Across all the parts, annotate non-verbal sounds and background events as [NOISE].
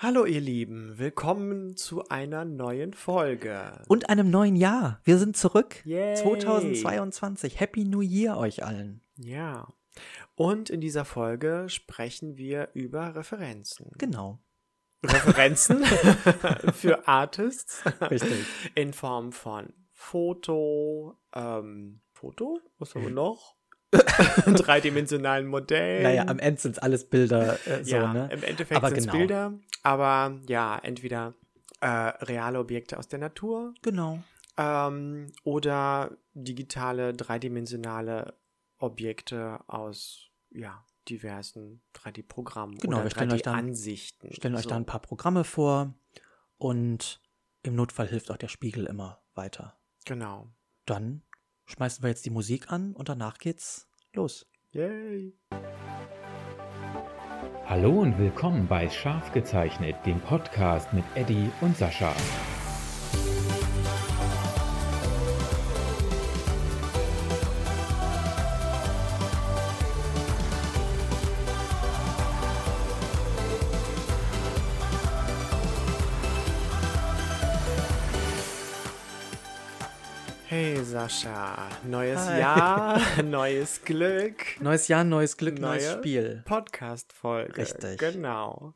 Hallo ihr Lieben, willkommen zu einer neuen Folge. Und einem neuen Jahr. Wir sind zurück. Yay. 2022. Happy New Year euch allen. Ja. Und in dieser Folge sprechen wir über Referenzen. Genau. Referenzen [LAUGHS] für Artists Richtig. in Form von Foto, ähm, Foto, was haben wir noch? [LAUGHS] Dreidimensionalen Modellen. Naja, am Ende sind es alles Bilder. Äh, so, ja, ne? im Endeffekt sind es genau. Bilder, aber ja, entweder äh, reale Objekte aus der Natur Genau. ähm, oder digitale, dreidimensionale Objekte aus ja, diversen 3D-Programmen Genau, oder wir stellen euch dann- 3D-Ansichten. Stellen euch So. da ein paar Programme vor und im Notfall hilft auch der Spiegel immer weiter. Genau. Dann schmeißen wir jetzt die Musik an und danach geht's los. Yay. Hallo und willkommen bei Scharf gezeichnet, dem Podcast mit Eddie und Sascha. Sascha, neues Hi. Jahr, [LAUGHS] neues Glück, Neues Jahr, neues Glück, neues Neue Spiel. Podcast-Folge. Richtig. Genau.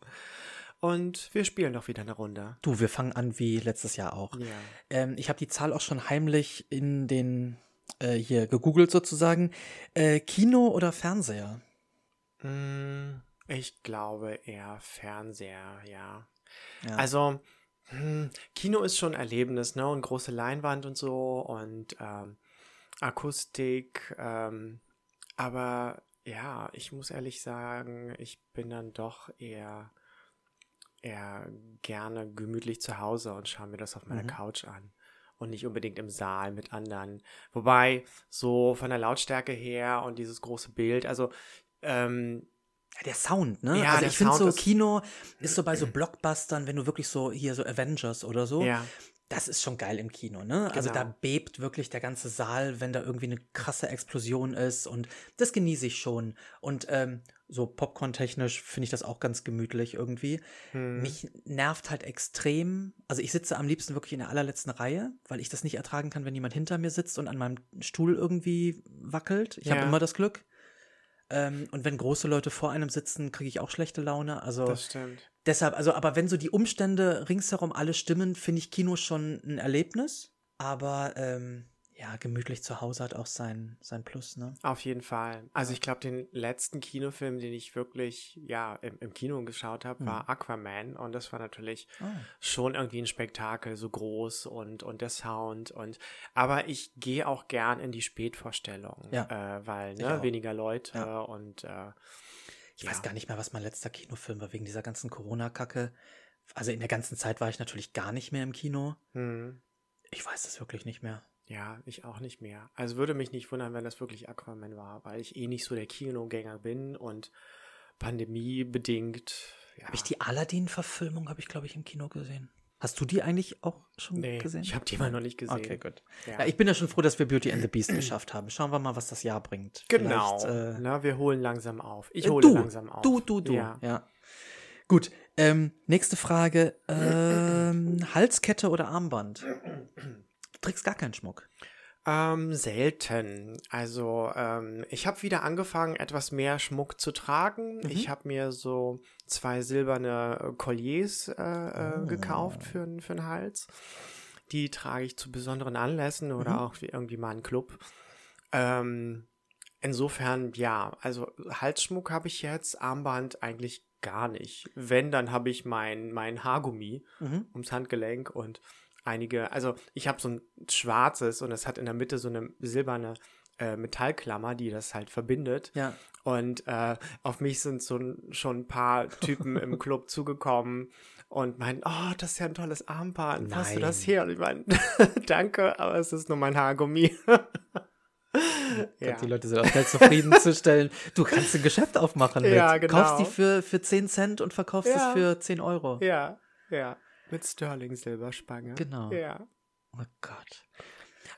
Und wir spielen doch wieder eine Runde. Du, wir fangen an wie letztes Jahr auch. Ja. Ähm, ich habe die Zahl auch schon heimlich in den äh, hier gegoogelt sozusagen. Äh, Kino oder Fernseher? Mm, Ich glaube eher Fernseher, ja. Ja. Also, Kino ist schon ein Erlebnis, ne? Und große Leinwand und so und ähm, Akustik. Ähm, aber ja, ich muss ehrlich sagen, ich bin dann doch eher, eher gerne gemütlich zu Hause und schaue mir das auf meiner Mhm. Couch an. Und nicht unbedingt im Saal mit anderen. Wobei, so von der Lautstärke her und dieses große Bild, also ähm, Ja, der Sound, ne? Ja, also ich finde so, Kino ist so bei so Blockbustern, wenn du wirklich so hier so Avengers oder so, ja. das ist schon geil im Kino, ne? Also Genau. da bebt wirklich der ganze Saal, wenn da irgendwie eine krasse Explosion ist und das genieße ich schon. Und ähm, so Popcorn-technisch finde ich das auch ganz gemütlich irgendwie. Hm. Mich nervt halt extrem. Also ich sitze am liebsten wirklich in der allerletzten Reihe, weil ich das nicht ertragen kann, wenn jemand hinter mir sitzt und an meinem Stuhl irgendwie wackelt. Ich habe Ja. immer das Glück. Ähm, und wenn große Leute vor einem sitzen, kriege ich auch schlechte Laune. Also Das stimmt. deshalb, also aber wenn so die Umstände ringsherum alle stimmen, finde ich Kino schon ein Erlebnis. Aber ähm, ja, gemütlich zu Hause hat auch sein, sein Plus, ne? Auf jeden Fall. Also ich glaube, den letzten Kinofilm, den ich wirklich ja im, im Kino geschaut habe, war Aquaman und das war natürlich Ah. schon irgendwie ein Spektakel, so groß und und der Sound und aber ich gehe auch gern in die Spätvorstellung, Ja. äh, weil ne, weniger Leute Ja. und äh, Ich Ja. weiß gar nicht mehr, was mein letzter Kinofilm war, wegen dieser ganzen Corona-Kacke. Also in der ganzen Zeit war ich natürlich gar nicht mehr im Kino. hm, Ich weiß es wirklich nicht mehr. Ja, ich auch nicht mehr. Also würde mich nicht wundern, wenn das wirklich Aquaman war, weil ich eh nicht so der Kinogänger bin und Pandemie bedingt. Ja. Habe ich die Aladdin-Verfilmung, habe ich, glaube ich, im Kino gesehen. Hast du die eigentlich auch schon Nee, gesehen? ich habe die mal noch nicht gesehen. Okay, gut. Ja. Ja, ich bin ja schon froh, dass wir Beauty and the Beast [CLEARS THROAT] geschafft haben. Schauen wir mal, was das Jahr bringt. Genau. Äh, Na, wir holen langsam auf. Ich Äh, hole du, langsam auf. Du, du, du. Ja. Ja. Gut. Ähm, nächste Frage. Ähm, [CLEARS THROAT] Halskette oder Armband? [CLEARS THROAT] Du trägst gar keinen Schmuck. Ähm, selten. Also, ähm, ich habe wieder angefangen, etwas mehr Schmuck zu tragen. Mhm. Ich habe mir so zwei silberne äh, Colliers äh, äh, Oh. gekauft für, für den Hals. Die trage ich zu besonderen Anlässen oder Mhm. auch wie irgendwie mal einen Club. Ähm, insofern, ja, also Halsschmuck habe ich jetzt, Armband eigentlich gar nicht. Wenn, dann habe ich mein, mein Haargummi Mhm. ums Handgelenk und einige, also ich habe so ein schwarzes und es hat in der Mitte so eine silberne äh, Metallklammer, die das halt verbindet. Ja. Und äh, auf mich sind so schon ein paar Typen im [LAUGHS] Club zugekommen und meinten, oh, das ist ja ein tolles Armband, hast du das Nein. her? Und ich meine, [LAUGHS] danke, aber es ist nur mein Haargummi. [LAUGHS] ja. Die Leute sind auch schnell zufriedenzustellen. Du kannst ein Geschäft aufmachen mit. Ja, genau. Kaufst die für, für 10 Cent und verkaufst Ja. es für 10 Euro. ja, ja, mit Sterling Silberspange. Genau. Ja. Oh Gott.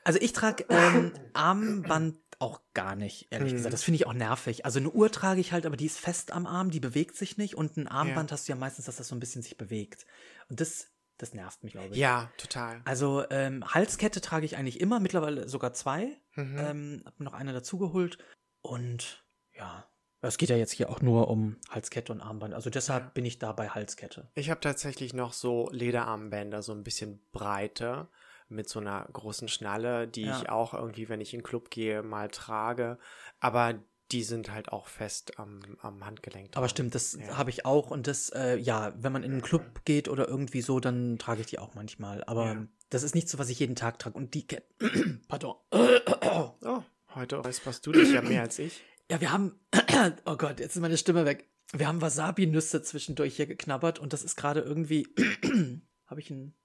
Also ich trage [LAUGHS] ähm, Armband, auch gar nicht, ehrlich Hm. gesagt. Das finde ich auch nervig. Also eine Uhr trage ich halt, aber die ist fest am Arm, die bewegt sich nicht. Und ein Armband hast du ja meistens, dass das so ein bisschen sich bewegt. Und das, das nervt mich, glaube ich. Ja, total. Also ähm, Halskette trage ich eigentlich immer, mittlerweile sogar zwei. Mhm. Ähm, hab mir noch eine dazugeholt. Und ja, es geht ja jetzt hier auch nur um Halskette und Armband. Also deshalb bin ich da bei Halskette. Ich habe tatsächlich noch so Lederarmbänder, so ein bisschen breiter, mit so einer großen Schnalle, die Ja. ich auch irgendwie, wenn ich in den Club gehe, mal trage. Aber die sind halt auch fest am, am Handgelenk. Aber stimmt, das Ja. habe ich auch. Und das, äh, ja, wenn man in einen Club geht oder irgendwie so, dann trage ich die auch manchmal. Aber Ja. das ist nicht so, was ich jeden Tag trage. Und die Kette. [CLEARS THROAT] Pardon. Oh, heute räusperst du dich ja mehr als ich. Ja, wir haben. [CLEARS THROAT] oh Gott, jetzt ist meine Stimme weg. Wir haben Wasabi-Nüsse zwischendurch hier geknabbert und das ist gerade irgendwie. [CLEARS THROAT] habe ich ein,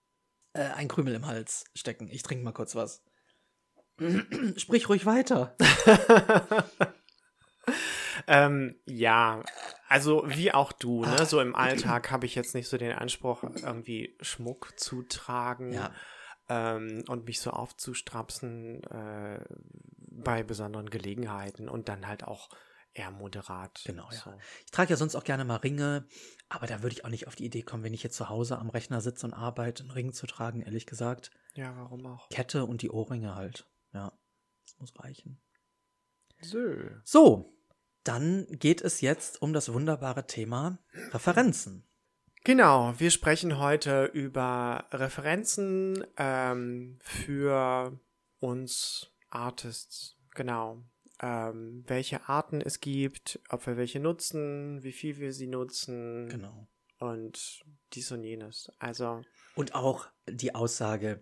äh, ein Krümel im Hals stecken. Ich trinke mal kurz was. [CLEARS THROAT] Sprich ruhig weiter. [LAUGHS] Ähm, ja, also wie auch du, ne? So im Alltag habe ich jetzt nicht so den Anspruch, irgendwie Schmuck zu tragen Ja. ähm, und mich so aufzustrapsen äh, bei besonderen Gelegenheiten und dann halt auch eher moderat. Genau, ja. So. Ich trage ja sonst auch gerne mal Ringe, aber da würde ich auch nicht auf die Idee kommen, wenn ich jetzt zu Hause am Rechner sitze und arbeite, einen Ring zu tragen, ehrlich gesagt. Ja, warum auch? Kette und die Ohrringe halt. Ja, das muss reichen. So. So, dann geht es jetzt um das wunderbare Thema Referenzen. Genau, wir sprechen heute über Referenzen ähm, für uns Artists. Genau. Ähm, welche Arten es gibt, ob wir welche nutzen, wie viel wir sie nutzen Genau. und dies und jenes. Also, Und auch die Aussage,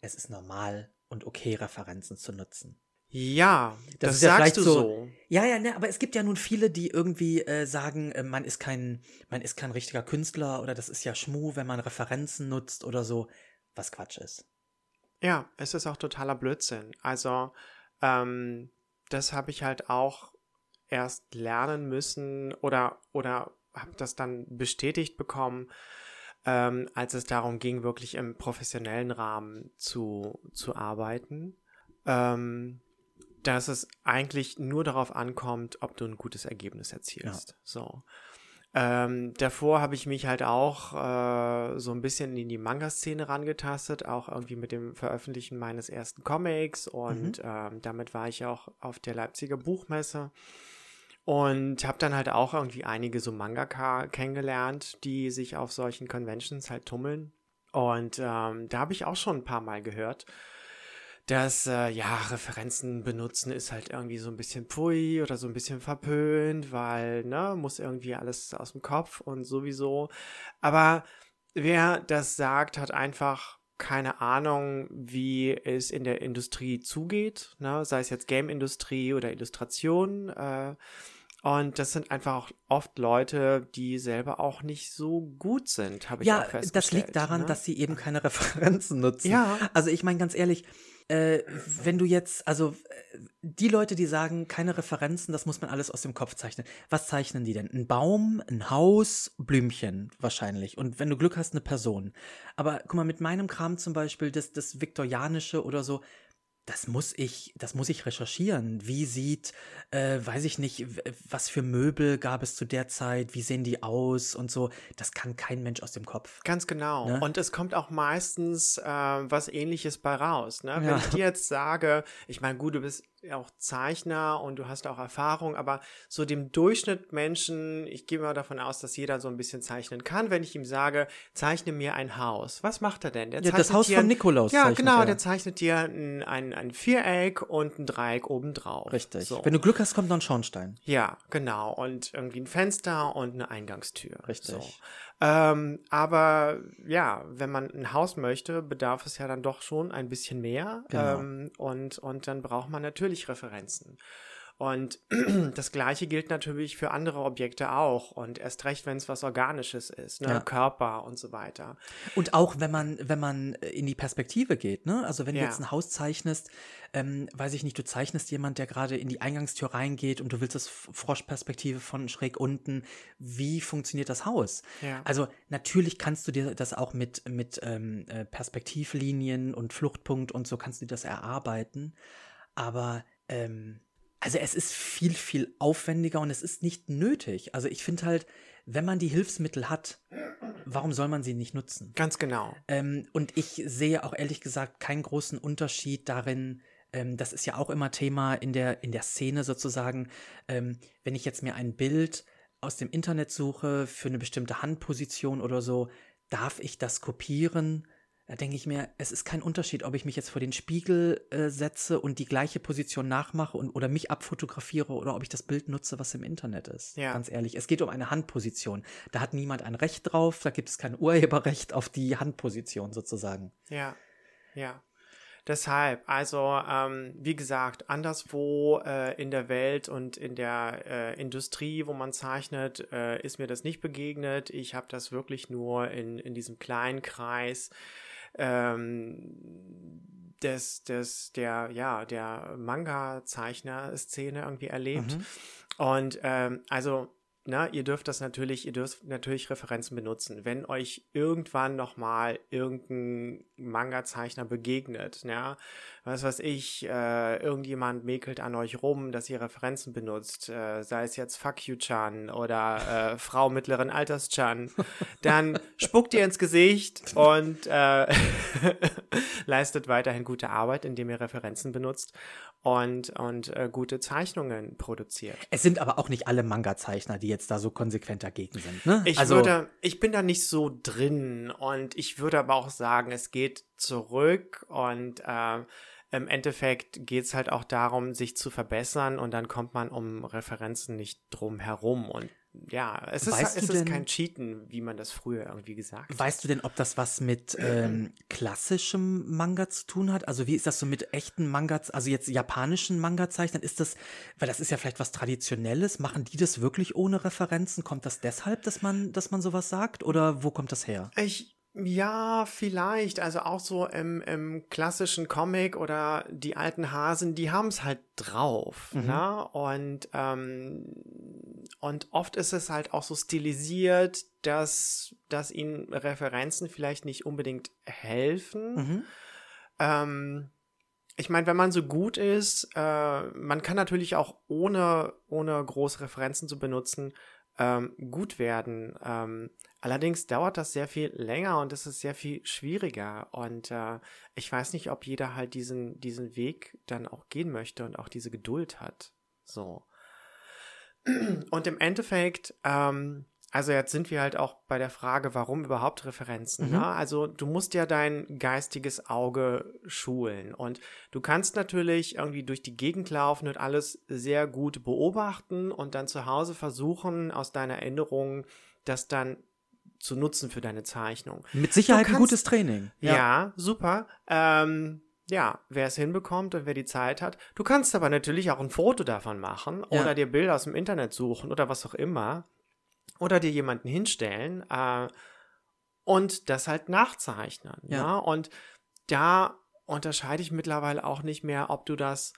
es ist normal und okay, Referenzen zu nutzen. ja, das, ist ja sagst du so- so. Ja, ja, ne, aber es gibt ja nun viele, die irgendwie äh, sagen, äh, man ist kein, man ist kein richtiger Künstler oder das ist ja Schmu, wenn man Referenzen nutzt oder so, was Quatsch ist. Ja, es ist auch totaler Blödsinn. Also, ähm, das habe ich halt auch erst lernen müssen oder, oder habe das dann bestätigt bekommen, ähm, als es darum ging, wirklich im professionellen Rahmen zu, zu arbeiten. Ähm, dass es eigentlich nur darauf ankommt, ob du ein gutes Ergebnis erzielst. So. Ähm, davor habe ich mich halt auch äh, so ein bisschen in die Manga-Szene rangetastet, auch irgendwie mit dem Veröffentlichen meines ersten Comics und ähm, damit war ich auch auf der Leipziger Buchmesse und habe dann halt auch irgendwie einige so Mangaka kennengelernt, die sich auf solchen Conventions halt tummeln und ähm, da habe ich auch schon ein paar Mal gehört, dass äh, ja, Referenzen benutzen ist halt irgendwie so ein bisschen pfui oder so ein bisschen verpönt, weil, ne, muss irgendwie alles aus dem Kopf und sowieso. Aber wer das sagt, hat einfach keine Ahnung, wie es in der Industrie zugeht, ne, sei es jetzt Game-Industrie oder Illustration. Äh, und das sind einfach auch oft Leute, die selber auch nicht so gut sind, habe ich auch Ja, festgestellt. das liegt daran, ne? dass sie eben keine Referenzen nutzen. Ja. Also ich meine ganz ehrlich, äh, wenn du jetzt, also äh, die Leute, die sagen, keine Referenzen, das muss man alles aus dem Kopf zeichnen. Was zeichnen die denn? Ein Baum, ein Haus, Blümchen wahrscheinlich. Und wenn du Glück hast, eine Person. Aber guck mal, mit meinem Kram zum Beispiel, das, das Viktorianische oder so, das muss ich, das muss ich recherchieren. Wie sieht, äh, weiß ich nicht, was für Möbel gab es zu der Zeit, wie sehen die aus und so. Das kann kein Mensch aus dem Kopf. Ganz genau. Ne? Und es kommt auch meistens äh, was ähnliches bei raus. Ne? Wenn Ja. ich dir jetzt sage, ich meine, gut, du bist auch Zeichner und du hast auch Erfahrung, aber so dem Durchschnitt Menschen, ich gehe mal davon aus, dass jeder so ein bisschen zeichnen kann. Wenn ich ihm sage, zeichne mir ein Haus, was macht er denn? Der Ja, das Haus dir von Nikolaus Ja, genau, er. der zeichnet dir ein, ein, ein Viereck und ein Dreieck obendrauf. Richtig. So. Wenn du Glück hast, kommt noch ein Schornstein. Ja, genau. Und irgendwie ein Fenster und eine Eingangstür. Richtig. So. Ähm, aber ja, wenn man ein Haus möchte, bedarf es ja dann doch schon ein bisschen mehr. Genau. Ähm, und, und dann braucht man natürlich Referenzen. Und [CLEARS THROAT] das gleiche gilt natürlich für andere Objekte auch. Und erst recht, wenn es was Organisches ist, ne? Ja. Körper und so weiter. Und auch wenn man, wenn man in die Perspektive geht, ne? Also wenn du Ja. jetzt ein Haus zeichnest, ähm, weiß ich nicht, du zeichnest jemand, der gerade in die Eingangstür reingeht und du willst das Froschperspektive von schräg unten. Wie funktioniert das Haus? Ja. Also natürlich kannst du dir das auch mit, mit ähm, äh, Perspektivlinien und Fluchtpunkt und so kannst du dir das erarbeiten. Aber ähm, Also es ist viel, viel aufwendiger und es ist nicht nötig. Also ich finde halt, wenn man die Hilfsmittel hat, warum soll man sie nicht nutzen? Ganz genau. Ähm, und ich sehe auch ehrlich gesagt keinen großen Unterschied darin, ähm, das ist ja auch immer Thema in der, in der Szene sozusagen, ähm, wenn ich jetzt mir ein Bild aus dem Internet suche für eine bestimmte Handposition oder so, darf ich das kopieren? Da denke ich mir, es ist kein Unterschied, ob ich mich jetzt vor den Spiegel äh, setze und die gleiche Position nachmache und, oder mich abfotografiere oder ob ich das Bild nutze, was im Internet ist. Ja. Ganz ehrlich. Es geht um eine Handposition. Da hat niemand ein Recht drauf, da gibt es kein Urheberrecht auf die Handposition sozusagen. Ja, ja. Deshalb, also ähm, wie gesagt, anderswo äh, in der Welt und in der äh, Industrie, wo man zeichnet, äh, ist mir das nicht begegnet. Ich habe das wirklich nur in, in diesem kleinen Kreis ähm, des, des, der, ja, der Manga-Zeichner-Szene irgendwie erlebt. Mhm. Und ähm, also na, ihr dürft das natürlich, ihr dürft natürlich Referenzen benutzen. Wenn euch irgendwann nochmal irgendein Manga-Zeichner begegnet, ja, was weiß ich, äh, irgendjemand mäkelt an euch rum, dass ihr Referenzen benutzt, äh, sei es jetzt Fuck You Chan oder äh, [LAUGHS] Frau mittleren Alters Chan, dann spuckt ihr ins Gesicht und äh, [LAUGHS] leistet weiterhin gute Arbeit, indem ihr Referenzen benutzt und, und äh, gute Zeichnungen produziert. Es sind aber auch nicht alle Manga-Zeichner, die jetzt da so konsequent dagegen sind. Ne? Ich also, würde, ich bin da nicht so drin und ich würde aber auch sagen, es geht zurück und äh, im Endeffekt geht es halt auch darum, sich zu verbessern und dann kommt man um Referenzen nicht drum herum und ja, es ist, Weißt es ist denn- kein Cheaten, wie man das früher irgendwie gesagt hat. Weißt du denn, ob das was mit ähm, klassischem Manga zu tun hat? Also wie ist das so mit echten Manga, also jetzt japanischen Manga-Zeichnern? Ist das, weil das ist ja vielleicht was Traditionelles, machen die das wirklich ohne Referenzen? Kommt das deshalb, dass man, dass man sowas sagt? Oder wo kommt das her? Ich, ja, vielleicht. Also auch so im, im klassischen Comic oder die alten Hasen, die haben es halt drauf. Mhm. Ne? Und, ähm, und oft ist es halt auch so stilisiert, dass, dass ihnen Referenzen vielleicht nicht unbedingt helfen. Mhm. Ähm, ich meine, wenn man so gut ist, äh, man kann natürlich auch ohne, ohne große Referenzen zu benutzen, ähm, gut werden. Ähm, allerdings dauert das sehr viel länger und es ist sehr viel schwieriger. Und äh, ich weiß nicht, ob jeder halt diesen, diesen Weg dann auch gehen möchte und auch diese Geduld hat. So. [CLEARS THROAT] Und im Endeffekt, ähm, also jetzt sind wir halt auch bei der Frage, warum überhaupt Referenzen. Mhm. Ne? Also du musst ja dein geistiges Auge schulen und du kannst natürlich irgendwie durch die Gegend laufen und alles sehr gut beobachten und dann zu Hause versuchen, aus deiner Erinnerung das dann zu nutzen für deine Zeichnung. Mit Sicherheit Du ein kannst- gutes Training. Ja, super. Ähm, ja, wer es hinbekommt und wer die Zeit hat. Du kannst aber natürlich auch ein Foto davon machen Ja. oder dir Bilder aus dem Internet suchen oder was auch immer. Oder dir jemanden hinstellen äh, und das halt nachzeichnen. Ja. Ne? Und da unterscheide ich mittlerweile auch nicht mehr, ob du das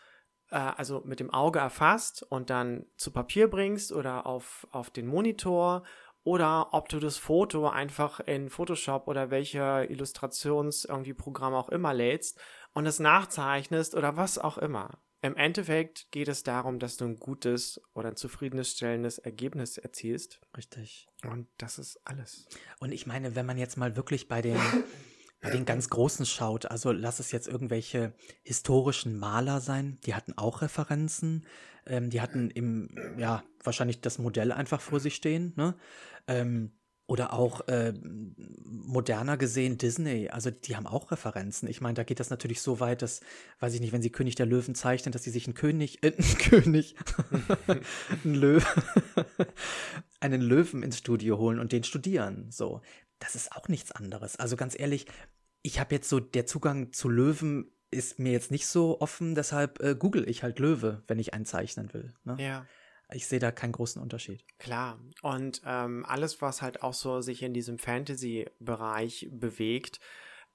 äh, also mit dem Auge erfasst und dann zu Papier bringst oder auf, auf den Monitor oder ob du das Foto einfach in Photoshop oder welcher Illustrations irgendwie Programm auch immer lädst und es nachzeichnest oder was auch immer. Im Endeffekt geht es darum, dass du ein gutes oder ein zufriedenstellendes Ergebnis erzielst. Richtig. Und das ist alles. Und ich meine, wenn man jetzt mal wirklich bei den, [LAUGHS] bei den ganz Großen schaut, also lass es jetzt irgendwelche historischen Maler sein, die hatten auch Referenzen, ähm, die hatten im, ja, wahrscheinlich das Modell einfach vor sich stehen, ne? Ähm, oder auch äh, moderner gesehen Disney, also die haben auch Referenzen. Ich meine, da geht das natürlich so weit, dass, weiß ich nicht, wenn sie König der Löwen zeichnen, dass sie sich einen König, äh, [LAUGHS] einen König, [LAUGHS] einen Löwen, einen Löwen ins Studio holen und den studieren. So, das ist auch nichts anderes. Also ganz ehrlich, ich habe jetzt so der Zugang zu Löwen ist mir jetzt nicht so offen, deshalb äh, google ich halt Löwe, wenn ich einen zeichnen will. Ne? Ja. Ich sehe da keinen großen Unterschied. Klar. Und ähm, alles, was halt auch so sich in diesem Fantasy-Bereich bewegt,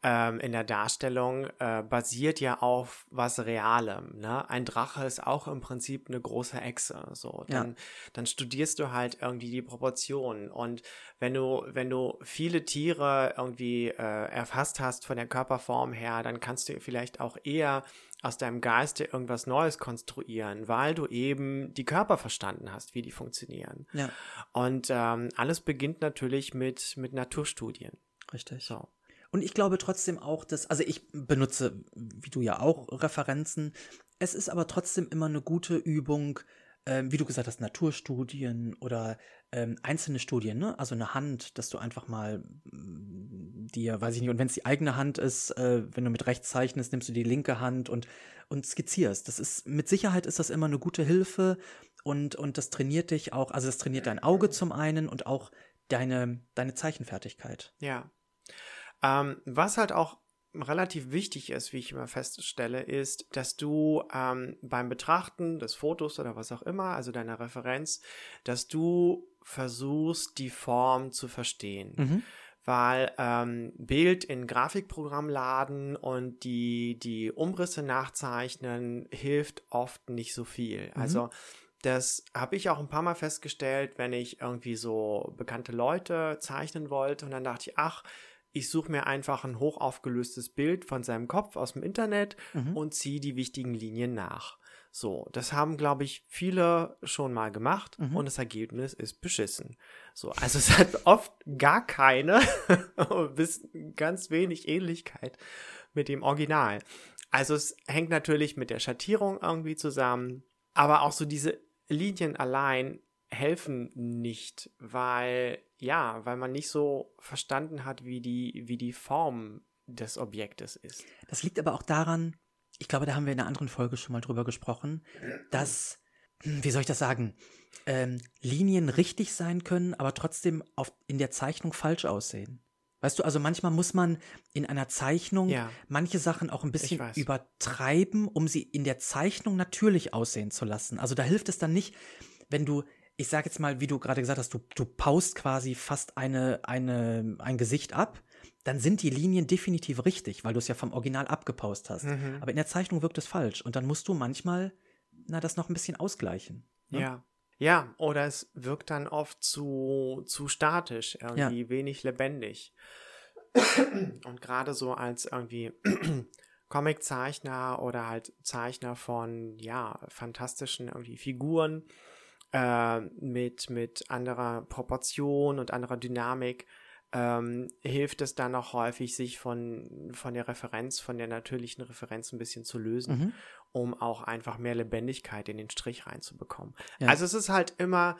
ähm, in der Darstellung äh, basiert ja auf was Realem. Ne? Ein Drache ist auch im Prinzip eine große Echse. So, dann, ja. dann studierst du halt irgendwie die Proportionen. Und wenn du, wenn du viele Tiere irgendwie äh, erfasst hast von der Körperform her, dann kannst du vielleicht auch eher aus deinem Geiste irgendwas Neues konstruieren, weil du eben die Körper verstanden hast, wie die funktionieren. Ja. Und ähm, alles beginnt natürlich mit, mit Naturstudien. Richtig. So. Und ich glaube trotzdem auch, dass, also ich benutze, wie du ja auch, Referenzen. Es ist aber trotzdem immer eine gute Übung, ähm, wie du gesagt hast, Naturstudien oder ähm, einzelne Studien, ne? Also eine Hand, dass du einfach mal mm, dir, weiß ich nicht, und wenn es die eigene Hand ist, äh, wenn du mit rechts zeichnest, nimmst du die linke Hand und, und skizzierst. Das ist, mit Sicherheit ist das immer eine gute Hilfe und, und das trainiert dich auch, also das trainiert dein Auge zum einen und auch deine, deine Zeichenfertigkeit. Ja. Ähm, was halt auch relativ wichtig ist, wie ich immer feststelle, ist, dass du ähm, beim Betrachten des Fotos oder was auch immer, also deiner Referenz, dass du versuchst, die Form zu verstehen. Mhm. Weil ähm, Bild in Grafikprogramm laden und die, die Umrisse nachzeichnen hilft oft nicht so viel. Mhm. Also das habe ich auch ein paar Mal festgestellt, wenn ich irgendwie so bekannte Leute zeichnen wollte und dann dachte ich, ach, ich suche mir einfach ein hochaufgelöstes Bild von seinem Kopf aus dem Internet mhm. und ziehe die wichtigen Linien nach. So, das haben, glaube ich, viele schon mal gemacht mhm. und das Ergebnis ist beschissen. So, also [LAUGHS] es hat oft gar keine [LAUGHS] bis ganz wenig Ähnlichkeit mit dem Original. Also es hängt natürlich mit der Schattierung irgendwie zusammen, aber auch so diese Linien allein helfen nicht, weil ja, weil man nicht so verstanden hat, wie die, wie die Form des Objektes ist. Das liegt aber auch daran, ich glaube, da haben wir in einer anderen Folge schon mal drüber gesprochen, dass, hm, wie soll ich das sagen, ähm, Linien richtig sein können, aber trotzdem auf, in der Zeichnung falsch aussehen. Weißt du, also manchmal muss man in einer Zeichnung ja. manche Sachen auch ein bisschen übertreiben, um sie in der Zeichnung natürlich aussehen zu lassen. Also da hilft es dann nicht, wenn du ich sage jetzt mal, wie du gerade gesagt hast, du, du paust quasi fast eine, eine, ein Gesicht ab, dann sind die Linien definitiv richtig, weil du es ja vom Original abgepaust hast. Mhm. Aber in der Zeichnung wirkt es falsch und dann musst du manchmal na, das noch ein bisschen ausgleichen. Ne? Ja. Ja, oder es wirkt dann oft zu, zu statisch, irgendwie ja. wenig lebendig. Und gerade so als irgendwie [CLEARS THROAT] Comiczeichner oder halt Zeichner von, ja, fantastischen irgendwie Figuren, äh, mit, mit anderer Proportion und anderer Dynamik ähm, hilft es dann auch häufig, sich von, von der Referenz, von der natürlichen Referenz ein bisschen zu lösen, mhm. um auch einfach mehr Lebendigkeit in den Strich reinzubekommen. Ja. Also es ist halt immer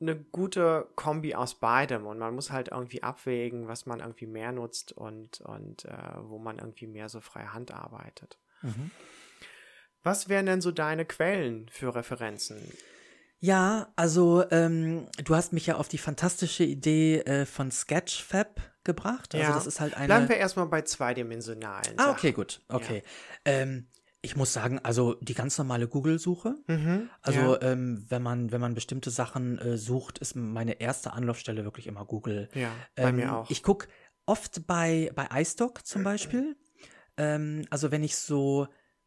eine gute Kombi aus beidem und man muss halt irgendwie abwägen, was man irgendwie mehr nutzt und, und äh, wo man irgendwie mehr so freie Hand arbeitet. Mhm. Was wären denn so deine Quellen für Referenzen? Ja, also ähm, du hast mich ja auf die fantastische Idee äh, von Sketchfab gebracht. Also ja. das ist halt eine. Bleiben wir erstmal bei zweidimensionalen. Ah, okay, gut. Okay. Ja. Ähm, ich muss sagen, also die ganz normale Google-Suche. Mhm, also ja. ähm, wenn man wenn man bestimmte Sachen äh, sucht, ist meine erste Anlaufstelle wirklich immer Google. Ja, bei ähm, mir auch. Ich gucke oft bei bei iStock zum Beispiel. Ähm, also wenn ich so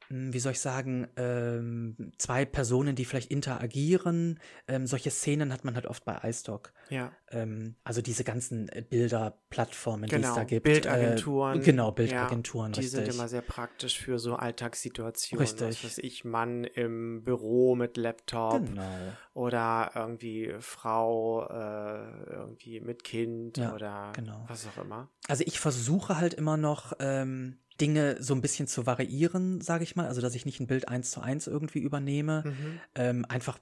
wie soll ich sagen, ähm, zwei Personen, die vielleicht interagieren. Ähm, solche Szenen hat man halt oft bei iStock. Ja. Ähm, also diese ganzen äh, Bilderplattformen, genau, die es da gibt. Bildagenturen. Äh, genau, Bildagenturen. Ja, die richtig. sind immer sehr praktisch für so Alltagssituationen. Richtig. Was weiß ich, Mann im Büro mit Laptop. Genau. Oder irgendwie Frau äh, irgendwie mit Kind ja, oder genau. was auch immer. Also ich versuche halt immer noch ähm, Dinge so ein bisschen zu variieren, sage ich mal. Also, dass ich nicht ein Bild eins zu eins irgendwie übernehme. Mhm. Ähm, einfach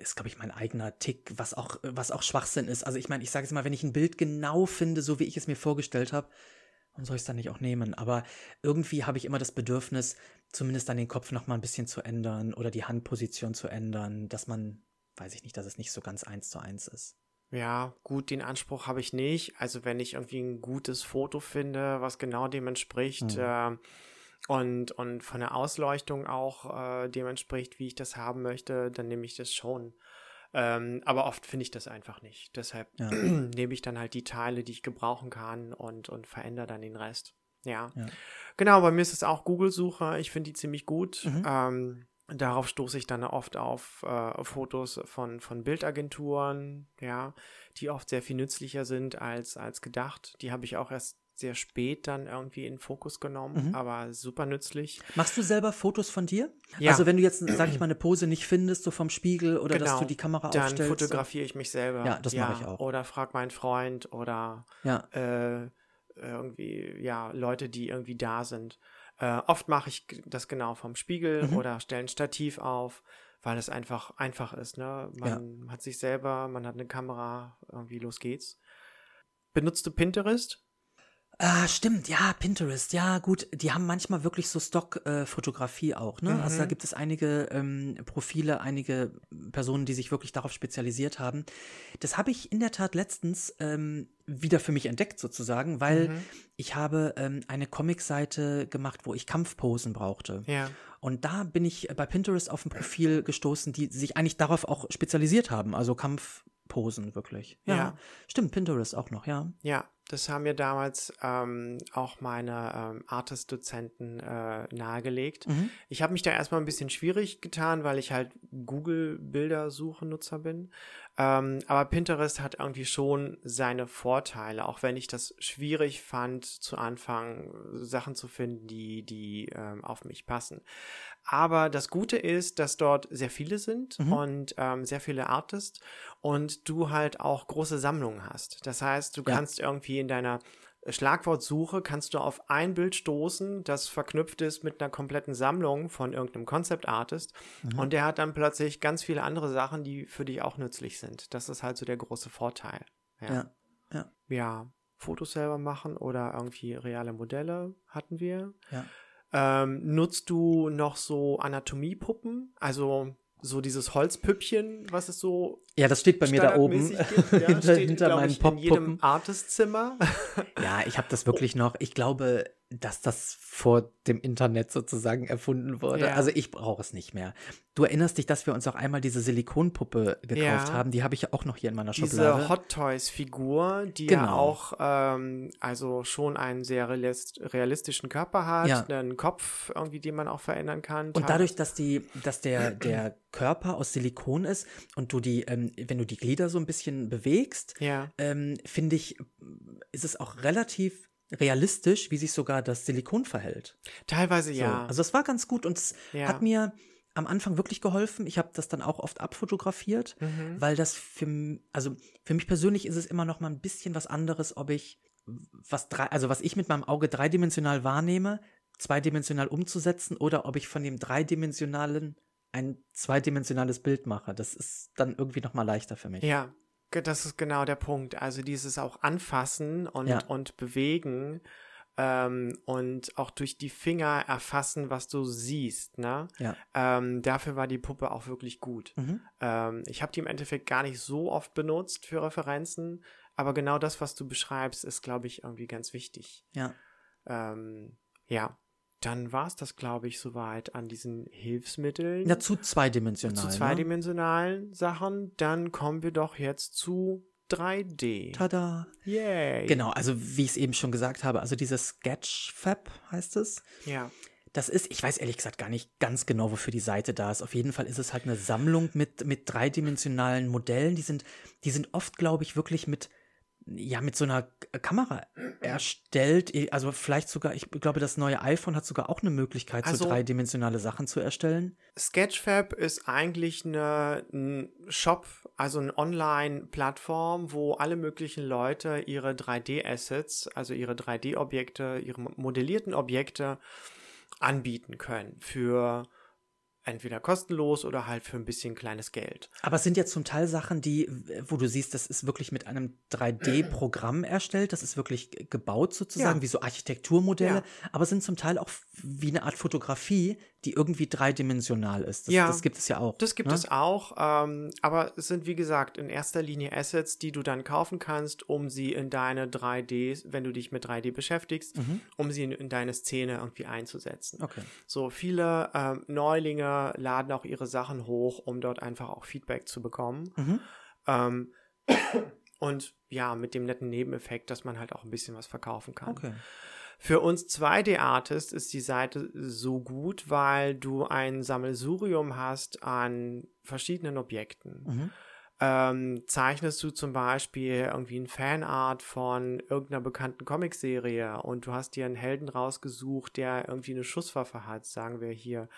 ist, glaube ich, mein eigener Tick, was auch, was auch Schwachsinn ist. Also, ich meine, ich sage jetzt mal, wenn ich ein Bild genau finde, so wie ich es mir vorgestellt habe, warum soll ich es dann nicht auch nehmen? Aber irgendwie habe ich immer das Bedürfnis, zumindest dann den Kopf noch mal ein bisschen zu ändern oder die Handposition zu ändern, dass man, weiß ich nicht, dass es nicht so ganz eins zu eins ist. Ja, gut, den Anspruch habe ich nicht. Also wenn ich irgendwie ein gutes Foto finde, was genau dem entspricht mhm. äh, und, und von der Ausleuchtung auch äh, dem entspricht, wie ich das haben möchte, dann nehme ich das schon. Ähm, aber oft finde ich das einfach nicht. Deshalb ja. [CLEARS THROAT] nehme ich dann halt die Teile, die ich gebrauchen kann und, und verändere dann den Rest. Ja. Ja. Genau, bei mir ist es auch Google-Suche. Ich finde die ziemlich gut. Mhm. Ähm, darauf stoße ich dann oft auf äh, Fotos von, von Bildagenturen, ja, die oft sehr viel nützlicher sind als, als gedacht. Die habe ich auch erst sehr spät dann irgendwie in Fokus genommen, Mhm. aber super nützlich. Machst du selber Fotos von dir? Ja. Also wenn du jetzt, sag ich mal, eine Pose nicht findest, so vom Spiegel oder dass Genau. du die Kamera Dann aufstellst. fotografiere ich mich selber. Ja, das mache ich auch. Oder frag meinen Freund oder Ja, äh, irgendwie, ja, Leute, die irgendwie da sind. Äh, oft mache ich das genau vom Spiegel Mhm. oder stelle ein Stativ auf, weil es einfach einfach ist. Ne? Man hat sich selber, man hat eine Kamera, irgendwie los geht's. Benutzt du Pinterest? Ah, stimmt, ja, Pinterest, ja, gut, die haben manchmal wirklich so Stock-Fotografie auch, ne? Also da Mhm. gibt es einige ähm, Profile, einige Personen, die sich wirklich darauf spezialisiert haben. Das habe ich in der Tat letztens ähm, wieder für mich entdeckt, sozusagen, weil Mhm. ich habe ähm, eine Comicseite gemacht, wo ich Kampfposen brauchte. Ja. Und da bin ich bei Pinterest auf ein Profil gestoßen, die sich eigentlich darauf auch spezialisiert haben, also Kampfposen wirklich. Ja, Ja. stimmt, Pinterest auch noch, ja. Ja, das haben mir damals ähm, auch meine ähm, Artist-Dozenten äh, nahegelegt. Mhm. Ich habe mich da erstmal ein bisschen schwierig getan, weil ich halt Google-Bildersuche-Nutzer bin. Ähm, aber Pinterest hat irgendwie schon seine Vorteile, auch wenn ich das schwierig fand, zu Anfang Sachen zu finden, die, die ähm, auf mich passen. Aber das Gute ist, dass dort sehr viele sind Mhm. und ähm, sehr viele Artists und du halt auch große Sammlungen hast. Das heißt, du Ja. kannst irgendwie in deiner Schlagwortsuche kannst du auf ein Bild stoßen, das verknüpft ist mit einer kompletten Sammlung von irgendeinem Concept Artist Mhm. und der hat dann plötzlich ganz viele andere Sachen, die für dich auch nützlich sind. Das ist halt so der große Vorteil. Ja. Ja. ja, Fotos selber machen oder irgendwie reale Modelle hatten wir. Ja. Ähm, nutzt du noch so Anatomiepuppen? Also so dieses Holzpüppchen, was es so Ja, das steht bei mir da oben [LAUGHS] gibt? Ja, hinter, steht, hinter meinen ich, in jedem Pop-Puppen. Artistzimmer. [LAUGHS] Ja, ich habe das wirklich noch. Ich glaube, dass das vor dem Internet sozusagen erfunden wurde. Ja. Also ich brauche es nicht mehr. Du erinnerst dich, dass wir uns auch einmal diese Silikonpuppe gekauft Ja. haben. Die habe ich ja auch noch hier in meiner Diese Schublade. Hot Toys Figur, die ja Genau. auch ähm, also schon einen sehr realist realistischen Körper hat, Ja. einen Kopf irgendwie, den man auch verändern kann. Und dadurch, dass die, dass der, der Körper aus Silikon ist und du die, ähm, wenn du die Glieder so ein bisschen bewegst, ja, ähm, finde ich, ist es auch relativ realistisch, wie sich sogar das Silikon verhält. teilweise So. ja. Also es war ganz gut und es Ja. hat mir am Anfang wirklich geholfen. Ich habe das dann auch oft abfotografiert, Mhm. weil das für, also für mich persönlich ist es immer noch mal ein bisschen was anderes, ob ich was drei, also was ich mit meinem Auge dreidimensional wahrnehme, zweidimensional umzusetzen oder ob ich von dem dreidimensionalen ein zweidimensionales Bild mache. Das ist dann irgendwie noch mal leichter für mich. Ja, das ist genau der Punkt. Also dieses auch anfassen und, Ja. und bewegen ähm, und auch durch die Finger erfassen, was du siehst. Ne? Ja. Ähm, dafür war die Puppe auch wirklich gut. Mhm. Ähm, ich habe die im Endeffekt gar nicht so oft benutzt für Referenzen, aber genau das, was du beschreibst, ist, glaube ich, irgendwie ganz wichtig. Ja. Ähm, ja, dann war es das, glaube ich, soweit an diesen Hilfsmitteln. Ja, zu zweidimensional. zu ne? zweidimensionalen Sachen. Dann kommen wir doch jetzt zu 3D. Tada. Yay. Genau, also wie ich es eben schon gesagt habe, also dieses Sketchfab heißt es. Ja. Das ist, ich weiß ehrlich gesagt gar nicht ganz genau, wofür die Seite da ist. Auf jeden Fall ist es halt eine Sammlung mit, mit dreidimensionalen Modellen. Die sind, die sind oft, glaube ich, wirklich mit, ja, mit so einer K- Kamera erstellt. Also vielleicht sogar, ich glaube, das neue iPhone hat sogar auch eine Möglichkeit, Also- so dreidimensionale Sachen zu erstellen. Sketchfab ist eigentlich eine, ein Shop, also eine Online-Plattform, wo alle möglichen Leute ihre 3D-Assets, also ihre 3D-Objekte, ihre modellierten Objekte anbieten können für entweder kostenlos oder halt für ein bisschen kleines Geld. Aber es sind ja zum Teil Sachen, die, wo du siehst, das ist wirklich mit einem 3D-Programm [CLEARS THROAT] erstellt. Das ist wirklich gebaut sozusagen, Ja. wie so Architekturmodelle. Ja. Aber sind zum Teil auch wie eine Art Fotografie, die irgendwie dreidimensional ist. Das, Ja. das gibt es ja auch. Das gibt ne? es auch, ähm, aber es sind wie gesagt in erster Linie Assets, die du dann kaufen kannst, um sie in deine 3D, wenn du dich mit 3D beschäftigst, Mhm. um sie in, in deine Szene irgendwie einzusetzen. Okay. So viele ähm, Neulinge laden auch ihre Sachen hoch, um dort einfach auch Feedback zu bekommen. Mhm. Ähm, und ja, mit dem netten Nebeneffekt, dass man halt auch ein bisschen was verkaufen kann. Okay. Für uns 2D-Artists ist die Seite so gut, weil du ein Sammelsurium hast an verschiedenen Objekten. Mhm. Ähm, zeichnest du zum Beispiel irgendwie ein Fanart von irgendeiner bekannten Comicserie und du hast dir einen Helden rausgesucht, der irgendwie eine Schusswaffe hat, sagen wir hier,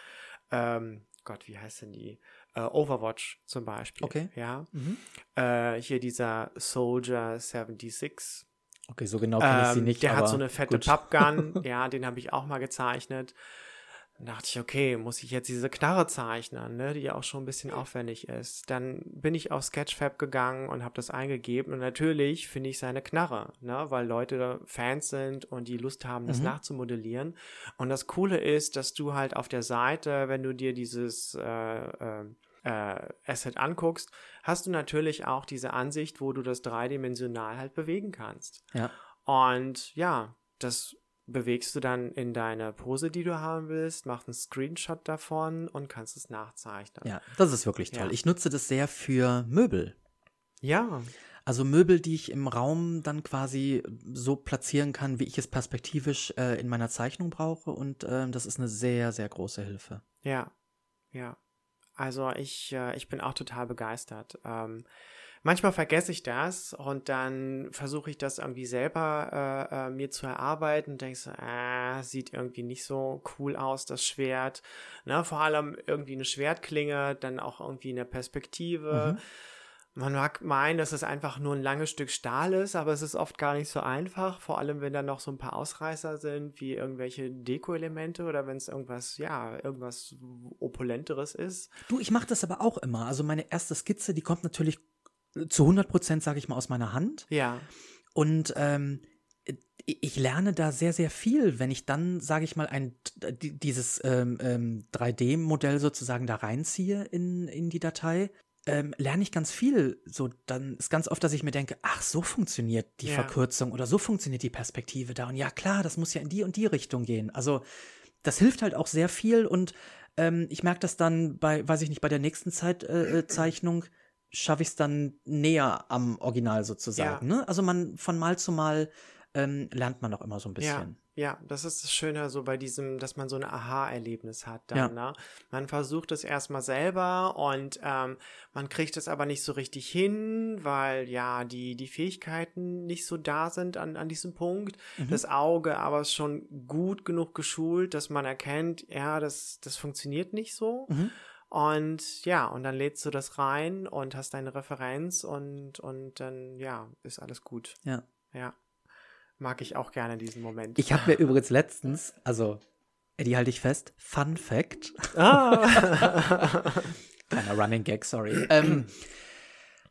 ähm, Gott, wie heißt denn die? Äh, Overwatch zum Beispiel. Okay. Ja. Mhm. Äh, hier dieser Soldier 76. Okay, so genau kenne ich sie Ähm, nicht. der hat so eine fette gut. Pappgun. [LAUGHS] ja, den habe ich auch mal gezeichnet. Dann dachte ich, okay, muss ich jetzt diese Knarre zeichnen, ne, die ja auch schon ein bisschen aufwendig ist. Dann bin ich auf Sketchfab gegangen und habe das eingegeben und natürlich finde ich seine Knarre, ne, weil Leute da Fans sind und die Lust haben, das Mhm. nachzumodellieren. Und das Coole ist, dass du halt auf der Seite, wenn du dir dieses äh, äh, äh, Asset anguckst, hast du natürlich auch diese Ansicht, wo du das dreidimensional halt bewegen kannst. Ja. Und ja, das bewegst du dann in deine Pose, die du haben willst, machst einen Screenshot davon und kannst es nachzeichnen. Ja, das ist wirklich toll. Ja. Ich nutze das sehr für Möbel. Ja, Also Möbel, die ich im Raum dann quasi so platzieren kann, wie ich es perspektivisch äh, in meiner Zeichnung brauche. Und ähm, das ist eine sehr, sehr große Hilfe. ja, ja. Also ich, äh, ich bin auch total begeistert. Ähm, manchmal vergesse ich das und dann versuche ich das irgendwie selber äh, äh, mir zu erarbeiten und denke so, äh, sieht irgendwie nicht so cool aus, das Schwert. Ne? Vor allem irgendwie eine Schwertklinge, dann auch irgendwie eine Perspektive. Mhm. Man mag meinen, dass es einfach nur ein langes Stück Stahl ist, aber es ist oft gar nicht so einfach. Vor allem, wenn da noch so ein paar Ausreißer sind, wie irgendwelche Deko-Elemente oder wenn es irgendwas, ja, irgendwas Opulenteres ist. Du, ich mache das aber auch immer. Also meine erste Skizze, die kommt natürlich zu 100 Prozent, sage ich mal, aus meiner Hand. Ja, Und ähm, ich lerne da sehr, sehr viel, wenn ich dann, sage ich mal, ein, die- dieses ähm, ähm, 3D-Modell sozusagen da reinziehe in, in die Datei. Ähm, lerne ich ganz viel. So, dann ist ganz oft, dass ich mir denke, ach, so funktioniert die Ja. Verkürzung oder so funktioniert die Perspektive da. Und ja, klar, das muss ja in die und die Richtung gehen. Also, das hilft halt auch sehr viel und ähm, ich merke das dann bei, weiß ich nicht, bei der nächsten Zeitzeichnung äh, Zeichnung schaffe ich es dann näher am Original sozusagen. Ne? Also man von Mal zu Mal ähm, lernt man auch immer so ein bisschen. ja, das ist das Schöne so bei diesem, dass man so ein Aha-Erlebnis hat dann, Ja. ne? Man versucht es erstmal selber und ähm, man kriegt es aber nicht so richtig hin, weil ja die, die Fähigkeiten nicht so da sind an, an diesem Punkt. Mhm. Das Auge aber ist schon gut genug geschult, dass man erkennt, ja, das, das funktioniert nicht so. Mhm. Und ja, und dann lädst du das rein und hast deine Referenz und, und dann, ja, ist alles gut. Ja. Ja. Mag ich auch gerne diesen Moment. Ich habe mir übrigens letztens, also Eddie, halte ich fest, Fun Fact, ah. [LAUGHS] kleiner Running Gag, sorry, ähm,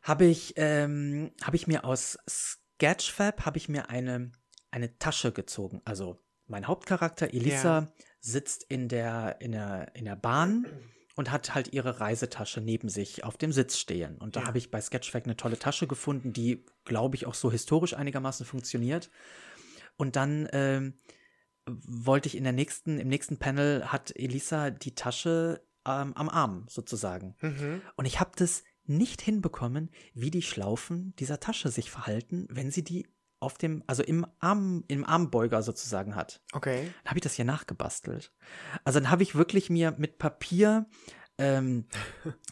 habe ich, ähm, habe ich mir aus Sketchfab, habe ich mir eine, eine Tasche gezogen. Also mein Hauptcharakter Elisa sitzt in der, in, der, in der Bahn und hat halt ihre Reisetasche neben sich auf dem Sitz stehen. Und da Ja. habe ich bei Sketchfab eine tolle Tasche gefunden, die, glaube ich, auch so historisch einigermaßen funktioniert. Und dann ähm, wollte ich in der nächsten, im nächsten Panel hat Elisa die Tasche ähm, am Arm sozusagen. mhm. Und ich habe das nicht hinbekommen, wie die Schlaufen dieser Tasche sich verhalten, wenn sie die auf dem, also im Arm, im Armbeuger sozusagen hat. Okay. Dann habe ich das hier nachgebastelt. Also dann habe ich wirklich mir mit Papier, ähm,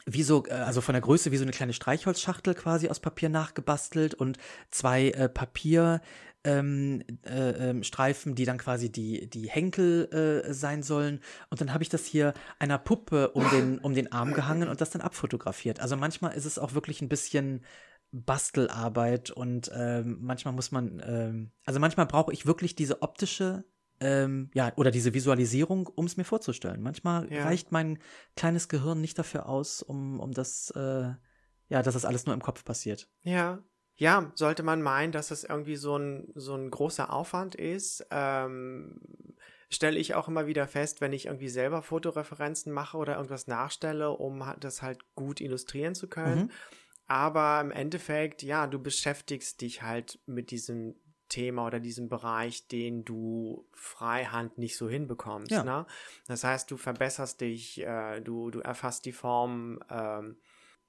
wie so, äh, also von der Größe wie so eine kleine Streichholzschachtel quasi aus Papier nachgebastelt und zwei äh, Papier ähm, äh, ähm, Streifen, die dann quasi die, die Henkel äh, sein sollen. Und dann habe ich das hier einer Puppe um den, um den Arm gehangen und das dann abfotografiert. Also manchmal ist es auch wirklich ein bisschen Bastelarbeit und ähm, manchmal muss man, ähm, also manchmal brauche ich wirklich diese optische, ähm, ja, oder diese Visualisierung, um es mir vorzustellen. Manchmal Ja. reicht mein kleines Gehirn nicht dafür aus, um, um das, äh, ja, dass das alles nur im Kopf passiert. Ja. Ja, sollte man meinen, dass es irgendwie so ein, so ein großer Aufwand ist, ähm, stelle ich auch immer wieder fest, wenn ich irgendwie selber Fotoreferenzen mache oder irgendwas nachstelle, um das halt gut illustrieren zu können. Mhm. Aber im Endeffekt, ja, du beschäftigst dich halt mit diesem Thema oder diesem Bereich, den du freihand nicht so hinbekommst. Ja. Ne? Das heißt, du verbesserst dich, äh, du, du erfasst die Form. Ähm,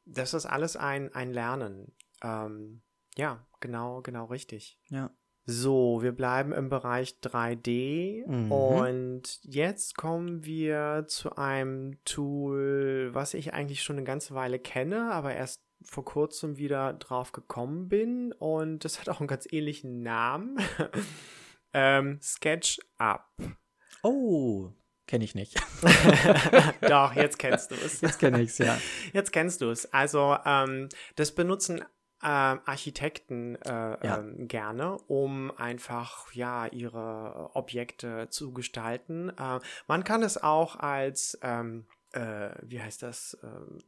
das ist alles ein, ein Lernen. Ähm, ja, genau, genau richtig. Ja. So, wir bleiben im Bereich 3D Mhm. und jetzt kommen wir zu einem Tool, was ich eigentlich schon eine ganze Weile kenne, aber erst vor kurzem wieder drauf gekommen bin und das hat auch einen ganz ähnlichen Namen. [LAUGHS] ähm, SketchUp. Oh, kenne ich nicht. [LAUGHS] Doch, jetzt kennst du es. [LAUGHS] Jetzt kenne ich es, ja. Jetzt kennst du es. Also, ähm, das benutzen ähm, Architekten äh, Ja. ähm, gerne, um einfach ja ihre Objekte zu gestalten. Äh, man kann es auch als ähm, äh, wie heißt das, ähm,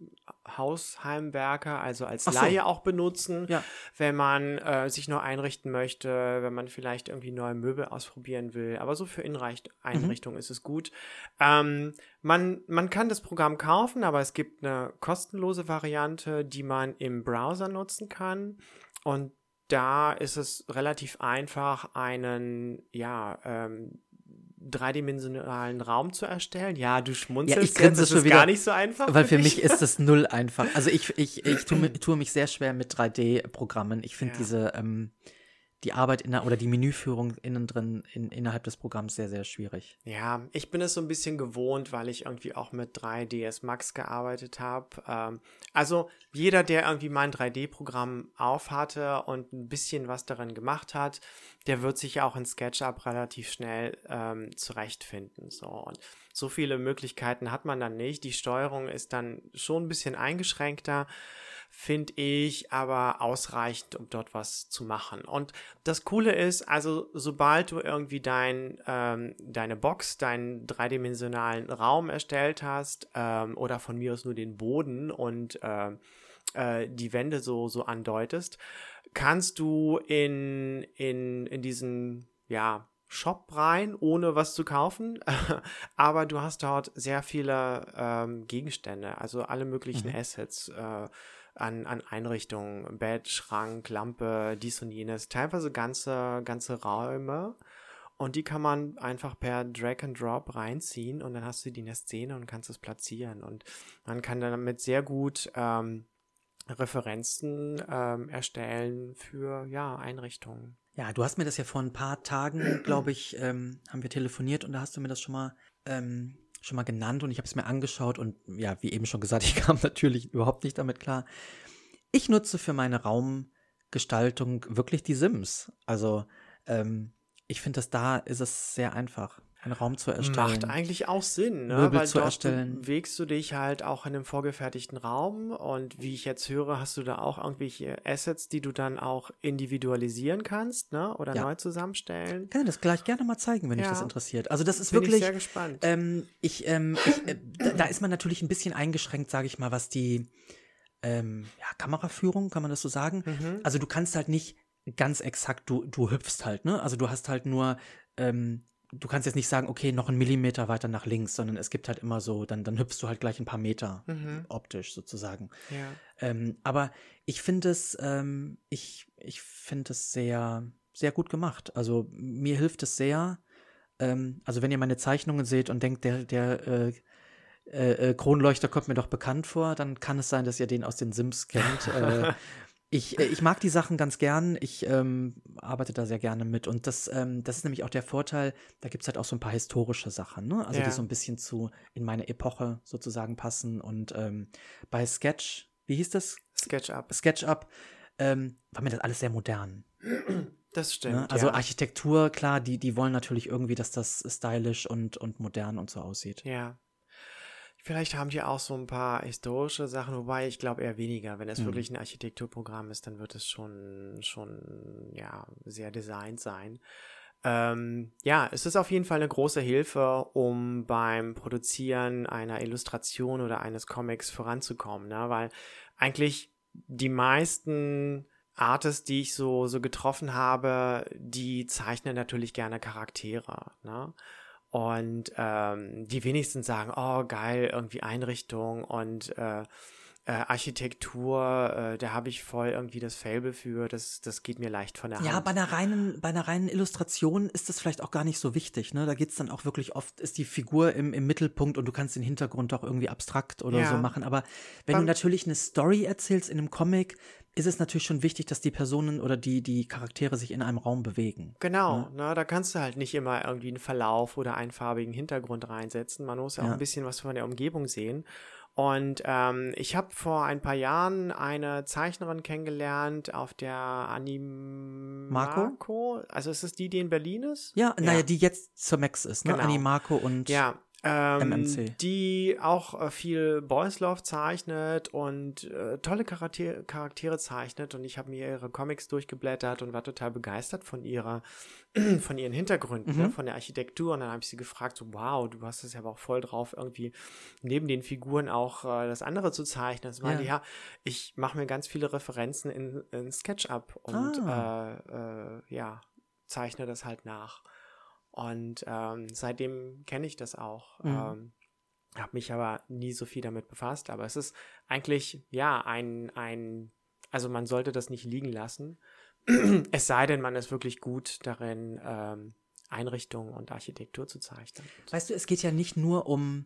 Hausheimwerker, also als so. Laie auch benutzen, Ja. wenn man äh, sich neu einrichten möchte, wenn man vielleicht irgendwie neue Möbel ausprobieren will. Aber so für Mhm. Inneneinrichtungen ist es gut. Ähm, man, man kann das Programm kaufen, aber es gibt eine kostenlose Variante, die man im Browser nutzen kann. Und da ist es relativ einfach, einen, ja, ähm, dreidimensionalen Raum zu erstellen. Ja, du schmunzelst Ja, ich jetzt, grinse das schon ist wieder, gar nicht so einfach. Weil für mich ist das [LAUGHS] null einfach. Also ich, ich, ich tue, tue mich sehr schwer mit 3D-Programmen. Ich finde Ja. diese, ähm, die Arbeit in der, oder die Menüführung innen drin in, innerhalb des Programms sehr, sehr schwierig. Ja, ich bin es so ein bisschen gewohnt, weil ich irgendwie auch mit 3ds Max gearbeitet habe. Ähm, also jeder, der irgendwie mein 3D-Programm aufhatte und ein bisschen was darin gemacht hat, der wird sich auch in SketchUp relativ schnell ähm, zurechtfinden. So und so viele Möglichkeiten hat man dann nicht. Die Steuerung ist dann schon ein bisschen eingeschränkter finde ich, aber ausreichend, um dort was zu machen. Und das Coole ist, also sobald du irgendwie dein, ähm, deine Box, deinen dreidimensionalen Raum erstellt hast, ähm, oder von mir aus nur den Boden und ähm, äh, die Wände so, so andeutest, kannst du in, in, in diesen, ja, Shop rein, ohne was zu kaufen, [LAUGHS] aber du hast dort sehr viele ähm, Gegenstände, also alle möglichen Mhm. Assets äh, an, an Einrichtungen, Bett, Schrank, Lampe, dies und jenes, teilweise ganze, ganze Räume. Und die kann man einfach per Drag and Drop reinziehen und dann hast du die in der Szene und kannst es platzieren. Und man kann damit sehr gut ähm, Referenzen ähm, erstellen für ja, Einrichtungen. Ja, du hast mir das ja vor ein paar Tagen, glaube ich, ähm, haben wir telefoniert und da hast du mir das schon mal, ähm, schon mal genannt und ich habe es mir angeschaut und ja, wie eben schon gesagt, [LAUGHS] ich kam natürlich überhaupt nicht damit klar. Ich nutze für meine Raumgestaltung wirklich die Sims. Also ähm, ich finde, dass da ist es sehr einfach, einen Raum zu erstellen. Macht eigentlich auch Sinn, ne? Möbel Weil zu dort erstellen. bewegst du dich halt auch in einem vorgefertigten Raum und wie ich jetzt höre, hast du da auch irgendwelche Assets, die du dann auch individualisieren kannst, ne? Oder Ja. neu zusammenstellen. Ich kann das gleich gerne mal zeigen, wenn dich Ja. das interessiert. Also das ist Bin ich wirklich. sehr gespannt. Ähm, ich, ähm, ich, äh, da, da ist man natürlich ein bisschen eingeschränkt, sage ich mal, was die ähm, ja, Kameraführung, kann man das so sagen? Mhm. Also du kannst halt nicht ganz exakt, du, du hüpfst halt, ne? Also du hast halt nur, ähm, du kannst jetzt nicht sagen, okay, noch einen Millimeter weiter nach links, sondern es gibt halt immer so, dann, dann hüpfst du halt gleich ein paar Meter Mhm. optisch sozusagen. Ja. Ähm, aber ich finde es, ähm, ich, ich finde es sehr, sehr gut gemacht. Also mir hilft es sehr. Ähm, also wenn ihr meine Zeichnungen seht und denkt, der, der äh, äh, Kronleuchter kommt mir doch bekannt vor, dann kann es sein, dass ihr den aus den Sims kennt. äh, [LAUGHS] ich, äh, ich mag die Sachen ganz gern. Ich ähm, arbeite da sehr gerne mit. Und das, ähm, das ist nämlich auch der Vorteil, da gibt es halt auch so ein paar historische Sachen, ne? Also Ja. die so ein bisschen zu in meine Epoche sozusagen passen. Und ähm, bei Sketch, wie hieß das? SketchUp. SketchUp, ähm, war mir das alles sehr modern. Das stimmt. Ne? Also ja. Architektur, klar, die, die wollen natürlich irgendwie, dass das stylisch und, und modern und so aussieht. Ja. Vielleicht haben die auch so ein paar historische Sachen, wobei ich glaube eher weniger. Wenn es Mhm. wirklich ein Architekturprogramm ist, dann wird es schon, schon, ja, sehr designt sein. Ähm, ja, es ist auf jeden Fall eine große Hilfe, um beim Produzieren einer Illustration oder eines Comics voranzukommen, ne? weil eigentlich die meisten Artists, die ich so, so getroffen habe, die zeichnen natürlich gerne Charaktere. Ne? Und ähm, die wenigsten sagen, oh geil, irgendwie Einrichtung und äh, äh, Architektur, äh, da habe ich voll irgendwie das Fable für, das, das geht mir leicht von der Hand. Ja, bei einer reinen, bei einer reinen Illustration ist das vielleicht auch gar nicht so wichtig. Ne? Da geht es dann auch wirklich oft, ist die Figur im, im Mittelpunkt und du kannst den Hintergrund auch irgendwie abstrakt oder Ja. so machen. Aber wenn Beim- du natürlich eine Story erzählst in einem Comic, ist es natürlich schon wichtig, dass die Personen oder die, die Charaktere sich in einem Raum bewegen. Genau, ne, da kannst du halt nicht immer irgendwie einen Verlauf oder einfarbigen Hintergrund reinsetzen. Man muss ja auch Ja. ein bisschen was von der Umgebung sehen. Und ähm, ich habe vor ein paar Jahren eine Zeichnerin kennengelernt auf der Animaco. Also ist es die, die in Berlin ist? Ja, naja, die jetzt zur Max ist, ne? Genau. Animako und Ja, ähm, MMC. die auch äh, viel Boys Love zeichnet und äh, tolle Charaktere, Charaktere zeichnet und ich habe mir ihre Comics durchgeblättert und war total begeistert von ihrer [CLEARS THROAT] von ihren Hintergründen, ne, Mhm. von der Architektur und dann habe ich sie gefragt, so wow, du hast es ja aber auch voll drauf, irgendwie neben den Figuren auch äh, das andere zu zeichnen. Das meinte, Ja. ja, ich mache mir ganz viele Referenzen in, in SketchUp und Ah. äh, äh, ja, zeichne das halt nach. Und ähm, seitdem kenne ich das auch. Mhm. Ähm, habe mich aber nie so viel damit befasst. Aber es ist eigentlich, ja, ein, ein, also man sollte das nicht liegen lassen. es sei denn, man ist wirklich gut darin, ähm, Einrichtungen und Architektur zu zeichnen. Weißt du, es geht ja nicht nur um,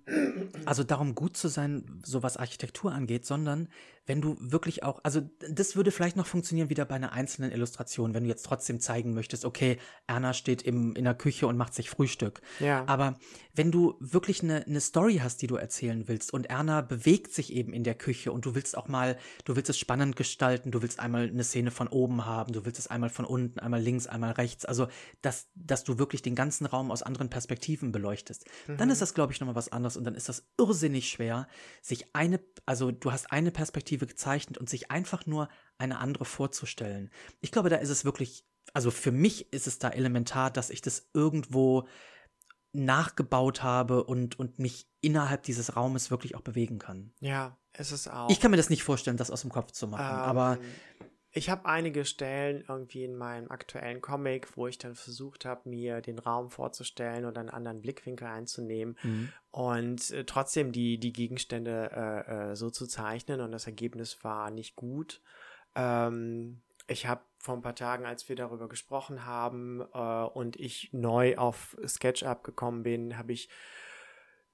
also darum gut zu sein, so was Architektur angeht, sondern wenn du wirklich auch, also das würde vielleicht noch funktionieren wieder bei einer einzelnen Illustration, wenn du jetzt trotzdem zeigen möchtest, okay, Erna steht im, in der Küche und macht sich Frühstück. Ja. Aber wenn du wirklich eine, eine Story hast, die du erzählen willst und Erna bewegt sich eben in der Küche und du willst auch mal, du willst es spannend gestalten, du willst einmal eine Szene von oben haben, du willst es einmal von unten, einmal links, einmal rechts, also dass, dass du wirklich den ganzen Raum aus anderen Perspektiven beleuchtest, dann ist das, glaube ich, nochmal was anderes und dann ist das irrsinnig schwer, sich eine, also du hast eine Perspektive gezeichnet und sich einfach nur eine andere vorzustellen. Ich glaube, da ist es wirklich, also für mich ist es da elementar, dass ich das irgendwo nachgebaut habe und, und mich innerhalb dieses Raumes wirklich auch bewegen kann. ja, es ist auch. Ich kann mir das nicht vorstellen, das aus dem Kopf zu machen, aber Ähm, ich habe einige Stellen irgendwie in meinem aktuellen Comic, wo ich dann versucht habe, mir den Raum vorzustellen oder einen anderen Blickwinkel einzunehmen Mhm. und äh, trotzdem die, die Gegenstände äh, äh, so zu zeichnen und das Ergebnis war nicht gut. Ähm, ich habe vor ein paar Tagen, als wir darüber gesprochen haben äh, und ich neu auf SketchUp gekommen bin, habe ich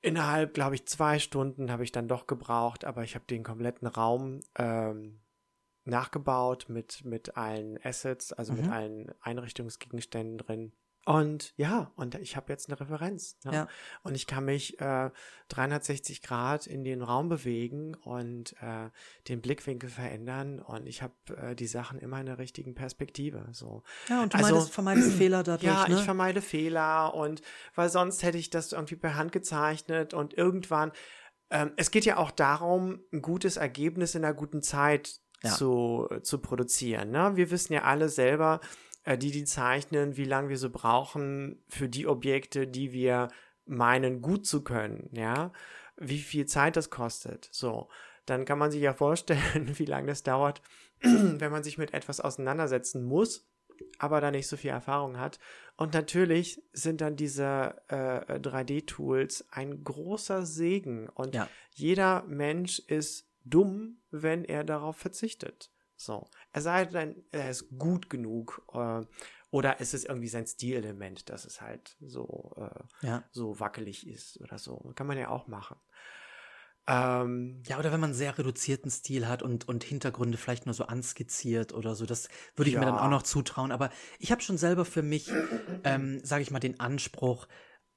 innerhalb, glaube ich, zwei Stunden habe ich dann doch gebraucht, aber ich habe den kompletten Raum ähm, nachgebaut mit, mit allen Assets, also mit Mhm. allen Einrichtungsgegenständen drin. Und ja, und ich habe jetzt eine Referenz. Ne? Ja. Und ich kann mich äh, 360 Grad in den Raum bewegen und äh, den Blickwinkel verändern und ich habe äh, die Sachen immer in der richtigen Perspektive. So. ja, und du Also- meidest, vermeidest [CLEARS THROAT] Fehler dadurch, Ja, ne? ich vermeide Fehler und weil sonst hätte ich das irgendwie per Hand gezeichnet und irgendwann. Ähm, es geht ja auch darum, ein gutes Ergebnis in einer guten Zeit Ja. zu, zu produzieren. Ne? Wir wissen ja alle selber, äh, die, die zeichnen, wie lange wir so brauchen für die Objekte, die wir meinen, gut zu können. Ja, wie viel Zeit das kostet. So, dann kann man sich ja vorstellen, [LAUGHS] wie lange das dauert, [CLEARS THROAT] wenn man sich mit etwas auseinandersetzen muss aber da nicht so viel Erfahrung hat. Und natürlich sind dann diese äh, 3D-Tools ein großer Segen. Und Ja. jeder Mensch ist dumm, wenn er darauf verzichtet. So. Es sei denn, er ist gut genug. Äh, oder es ist irgendwie sein Stilelement, dass es halt so, äh, ja. so wackelig ist oder so. Kann man ja auch machen. Ähm, Ja, oder wenn man einen sehr reduzierten Stil hat und, und Hintergründe vielleicht nur so anskizziert oder so, das würde ich mir dann Ja. auch noch zutrauen. Aber ich habe schon selber für mich, ähm, sage ich mal, den Anspruch,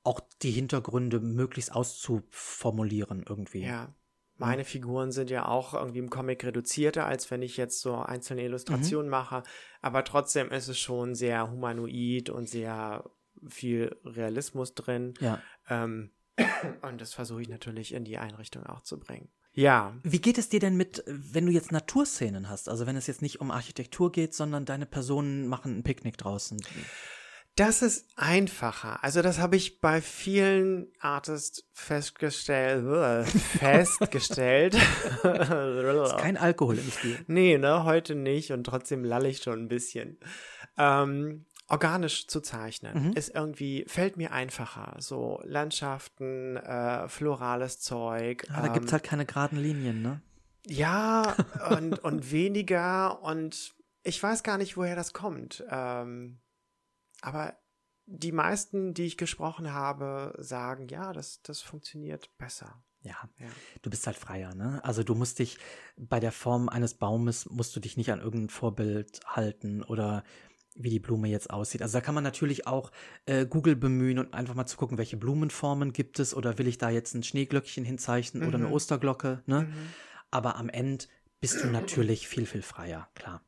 auch die Hintergründe möglichst auszuformulieren irgendwie. Ja. Meine Figuren sind ja auch irgendwie im Comic reduzierter, als wenn ich jetzt so einzelne Illustrationen mache. Aber trotzdem ist es schon sehr humanoid und sehr viel Realismus drin. ja. Ähm, und das versuche ich natürlich in die Einrichtung auch zu bringen. Ja, Wie geht es dir denn mit, wenn du jetzt Naturszenen hast? Also wenn es jetzt nicht um Architektur geht, sondern deine Personen machen ein Picknick draußen. Das ist einfacher. Also das habe ich bei vielen Artists [LAUGHS] festgestellt. festgestellt. [LAUGHS] Ist kein Alkohol im Spiel. Nee, ne, heute nicht und trotzdem lalle ich schon ein bisschen. Ähm, organisch zu zeichnen Mhm. ist irgendwie, fällt mir einfacher. So Landschaften, äh, florales Zeug. Ja, da ähm, gibt es halt keine geraden Linien, ne? Ja, und, und weniger und ich weiß gar nicht, woher das kommt. Ähm, aber die meisten, die ich gesprochen habe, sagen, ja, das, das funktioniert besser. Ja. Ja. du bist halt freier, ne? Also du musst dich bei der Form eines Baumes musst du dich nicht an irgendein Vorbild halten oder wie die Blume jetzt aussieht. Also da kann man natürlich auch äh, Google bemühen und einfach mal zu gucken, welche Blumenformen gibt es oder will ich da jetzt ein Schneeglöckchen hinzeichnen oder eine Mhm. Osterglocke, ne? Mhm. Aber am Ende bist du natürlich viel, viel freier, klar.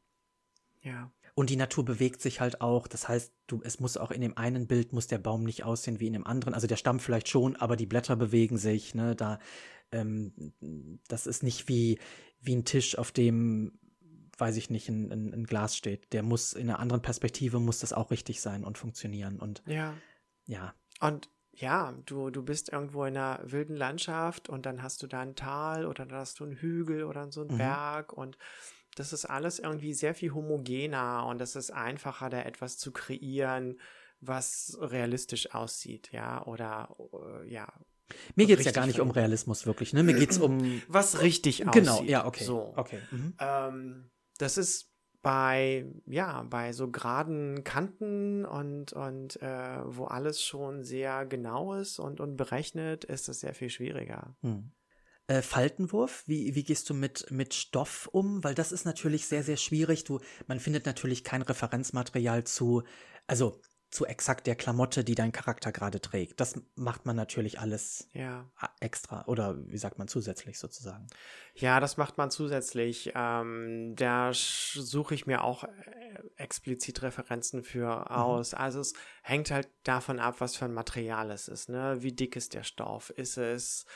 Ja. Und die Natur bewegt sich halt auch. Das heißt, du, es muss auch in dem einen Bild muss der Baum nicht aussehen wie in dem anderen. Also der Stamm vielleicht schon, aber die Blätter bewegen sich. Ne, da, ähm, das ist nicht wie wie ein Tisch, auf dem, weiß ich nicht, ein, ein, ein Glas steht. Der muss in einer anderen Perspektive muss das auch richtig sein und funktionieren. Und Ja. ja, Und ja, du, du bist irgendwo in einer wilden Landschaft und dann hast du da ein Tal oder dann hast du einen Hügel oder so einen Mhm. Berg und das ist alles irgendwie sehr viel homogener und es ist einfacher, da etwas zu kreieren, was realistisch aussieht, ja, oder äh, ja, mir geht es ja gar nicht um. Realismus wirklich. Ne, mir geht es um [CLEARS THROAT] was richtig aussieht. genau. Ja, okay. So. Okay. Mhm. Ähm, das ist bei, ja, bei so geraden Kanten und, und äh, wo alles schon sehr genau ist und, und berechnet, ist das sehr viel schwieriger. Hm. Äh, Faltenwurf, wie, wie gehst du mit, mit Stoff um? Weil das ist natürlich sehr, sehr schwierig. Du, man findet natürlich kein Referenzmaterial zu, also zu exakt der Klamotte, die dein Charakter gerade trägt. Das macht man natürlich alles Ja. extra oder wie sagt man zusätzlich sozusagen. Ja, das macht man zusätzlich. Ähm, da suche ich mir auch äh, explizit Referenzen für aus. Also es hängt halt davon ab, was für ein Material es ist. Ne? Wie dick ist der Stoff? Ist es,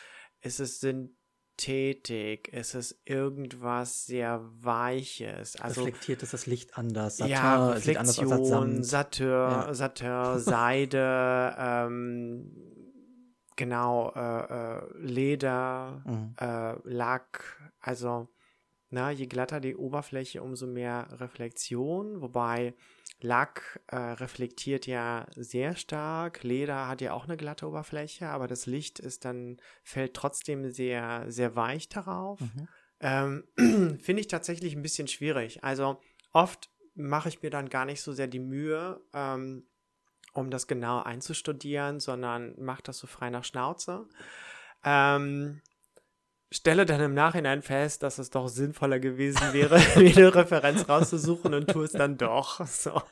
ist es Synthetik? Ist es irgendwas sehr Weiches? Also Reflektiert ist das Licht anders, Satin ja, Reflexion. Satin, Ja. Satin, [LAUGHS] Seide, ähm, genau, äh, äh, Leder, Mhm. äh, Lack, also na, je glatter die Oberfläche, umso mehr Reflexion, wobei Lack äh, reflektiert ja sehr stark, Leder hat ja auch eine glatte Oberfläche, aber das Licht ist dann, fällt trotzdem sehr, sehr weich darauf. Mhm. Ähm, [CLEARS THROAT] Finde ich tatsächlich ein bisschen schwierig. Also oft mache ich mir dann gar nicht so sehr die Mühe, ähm, um das genau einzustudieren, sondern mache das so frei nach Schnauze. Ähm, stelle dann im Nachhinein fest, dass es doch sinnvoller gewesen wäre, [LAUGHS] mir eine Referenz rauszusuchen und tue es dann doch. So.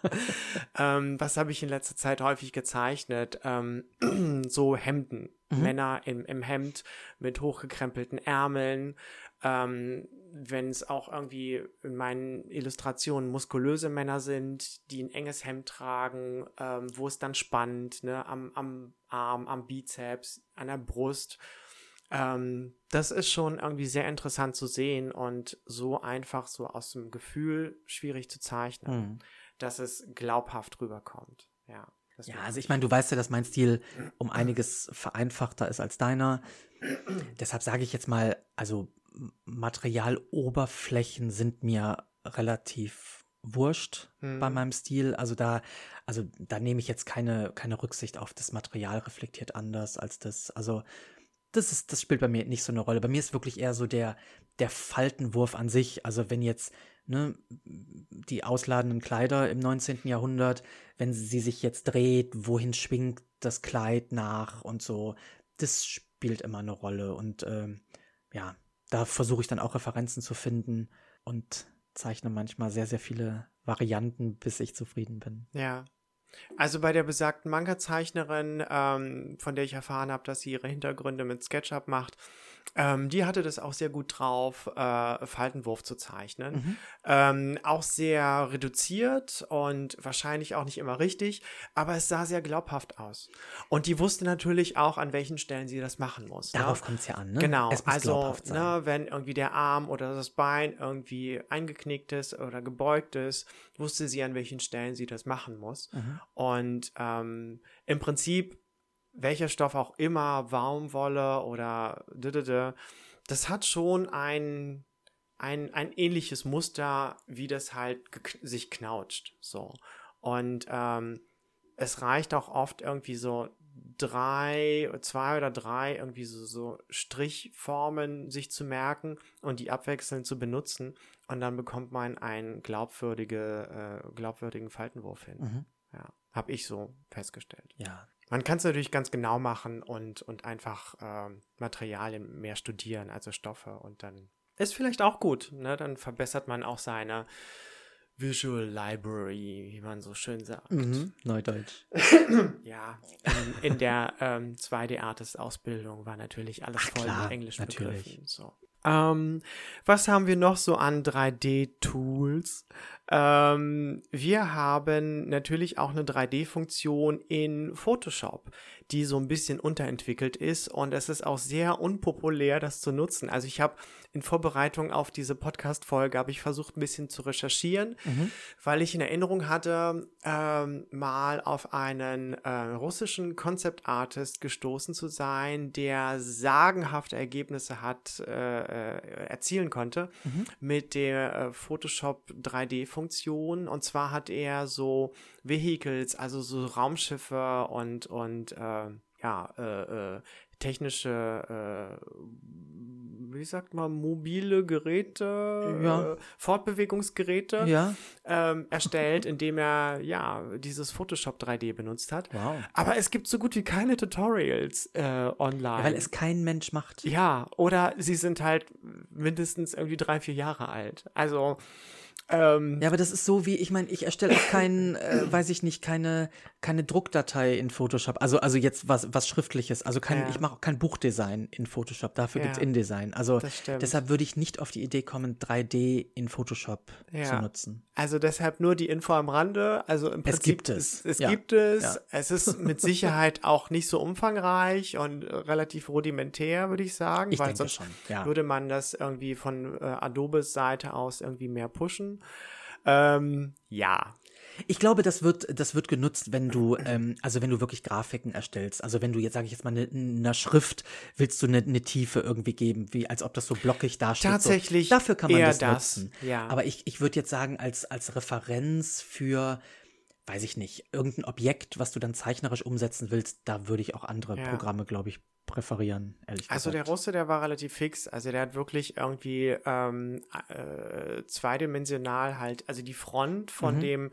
Ähm, was habe ich in letzter Zeit häufig gezeichnet? Ähm, [CLEARS THROAT] so Hemden. Mhm. Männer im, im Hemd mit hochgekrempelten Ärmeln. Ähm, Wenn es auch irgendwie in meinen Illustrationen muskulöse Männer sind, die ein enges Hemd tragen, ähm, wo es dann spannt, ne, am, am Arm, am Bizeps, an der Brust. Ähm, das ist schon irgendwie sehr interessant zu sehen und so einfach so aus dem Gefühl schwierig zu zeichnen, Mhm. dass es glaubhaft rüberkommt. Ja, Ja, also ich meine, du weißt ja, dass mein Stil um [CLEARS THROAT] einiges vereinfachter ist als deiner. [CLEARS THROAT] Deshalb sage ich jetzt mal, also Materialoberflächen sind mir relativ wurscht Mhm. bei meinem Stil. Also da, also da nehme ich jetzt keine, keine Rücksicht auf das Material reflektiert anders als das. Also das ist, das spielt bei mir nicht so eine Rolle. Bei mir ist wirklich eher so der, der Faltenwurf an sich. Also wenn jetzt, ne, die ausladenden Kleider im 19. Jahrhundert, wenn sie sich jetzt dreht, wohin schwingt das Kleid nach und so, das spielt immer eine Rolle. Und ähm, ja, da versuche ich dann auch Referenzen zu finden und zeichne manchmal sehr, sehr viele Varianten, bis ich zufrieden bin. Ja. Also bei der besagten Manga-Zeichnerin, ähm, von der ich erfahren habe, dass sie ihre Hintergründe mit SketchUp macht, ähm, die hatte das auch sehr gut drauf, äh, Faltenwurf zu zeichnen. Mhm. Ähm, auch sehr reduziert und wahrscheinlich auch nicht immer richtig, aber es sah sehr glaubhaft aus. Und die wusste natürlich auch, an welchen Stellen sie das machen muss. ne? Darauf kommt es ja an, ne? Genau, also ne, wenn irgendwie der Arm oder das Bein irgendwie eingeknickt ist oder gebeugt ist, wusste sie, an welchen Stellen sie das machen muss. Mhm. Und ähm, im Prinzip, welcher Stoff auch immer, Baumwolle oder das hat schon ein, ein, ein ähnliches Muster, wie das halt sich knautscht. So. Und ähm, es reicht auch oft irgendwie so drei, zwei oder drei irgendwie so, so Strichformen sich zu merken und die abwechselnd zu benutzen. Und dann bekommt man einen glaubwürdige, äh, glaubwürdigen Faltenwurf hin. Mhm. Ja, habe ich so festgestellt. Ja. Man kann es natürlich ganz genau machen und, und einfach ähm, Materialien mehr studieren, also Stoffe und dann ist vielleicht auch gut. Ne? Dann verbessert man auch seine Visual Library, wie man so schön sagt. Mhm. Neudeutsch. [CLEARS THROAT] Ja, in, in der ähm, 2D-Artist-Ausbildung war natürlich alles voll klar, mit Englisch natürlich. begriffen. So. Ähm, was haben wir noch so an 3D-Tools? Ähm, wir haben natürlich auch eine 3D-Funktion in Photoshop, die so ein bisschen unterentwickelt ist und es ist auch sehr unpopulär, das zu nutzen. Also ich habe in Vorbereitung auf diese Podcast-Folge habe ich versucht, ein bisschen zu recherchieren, weil ich in Erinnerung hatte, ähm, mal auf einen äh, russischen Concept Artist gestoßen zu sein, der sagenhafte Ergebnisse hat äh, äh, erzielen konnte mit der äh, Photoshop 3D-Funktion. Und zwar hat er so Vehicles, also so Raumschiffe und und äh, ja äh, äh, technische äh, wie sagt man, mobile Geräte, Ja. äh, Fortbewegungsgeräte Ja. ähm, erstellt, indem er ja dieses Photoshop 3D benutzt hat. Wow. Aber es gibt so gut wie keine Tutorials äh, online. Ja, weil es kein Mensch macht. ja, oder sie sind halt mindestens irgendwie drei, vier Jahre alt. Also ähm, Ja, aber das ist so wie, ich meine, ich erstelle auch kein, äh, weiß ich nicht, keine, keine Druckdatei in Photoshop. Also, also jetzt was, was Schriftliches. Also kein, Ja. ich mache auch kein Buchdesign in Photoshop. Dafür Ja. gibt's InDesign. Also deshalb würde ich nicht auf die Idee kommen, 3D in Photoshop Ja. zu nutzen. Also deshalb nur die Info am Rande. Also im Prinzip gibt es. Es, es Ja. gibt es. Es ist mit [LAUGHS] Sicherheit auch nicht so umfangreich und äh, relativ rudimentär, würde ich sagen. Ich weil denke sonst würde man das irgendwie von äh, Adobes Seite aus irgendwie mehr pushen. Ähm, ja. Ich glaube, das wird, das wird genutzt, wenn du, ähm, also wenn du wirklich Grafiken erstellst. Also wenn du jetzt, sage ich jetzt mal, eine ne Schrift willst du eine ne Tiefe irgendwie geben, wie als ob das so blockig dasteht. Tatsächlich So. Dafür kann man das, das, nutzen. ja. Aber ich, ich würde jetzt sagen, als, als Referenz für, weiß ich nicht, irgendein Objekt, was du dann zeichnerisch umsetzen willst, da würde ich auch andere Ja. Programme, glaube ich, präferieren, ehrlich Also der gesagt. Russe, der war relativ fix. Also der hat wirklich irgendwie ähm, äh, zweidimensional halt, also die Front von Mhm. dem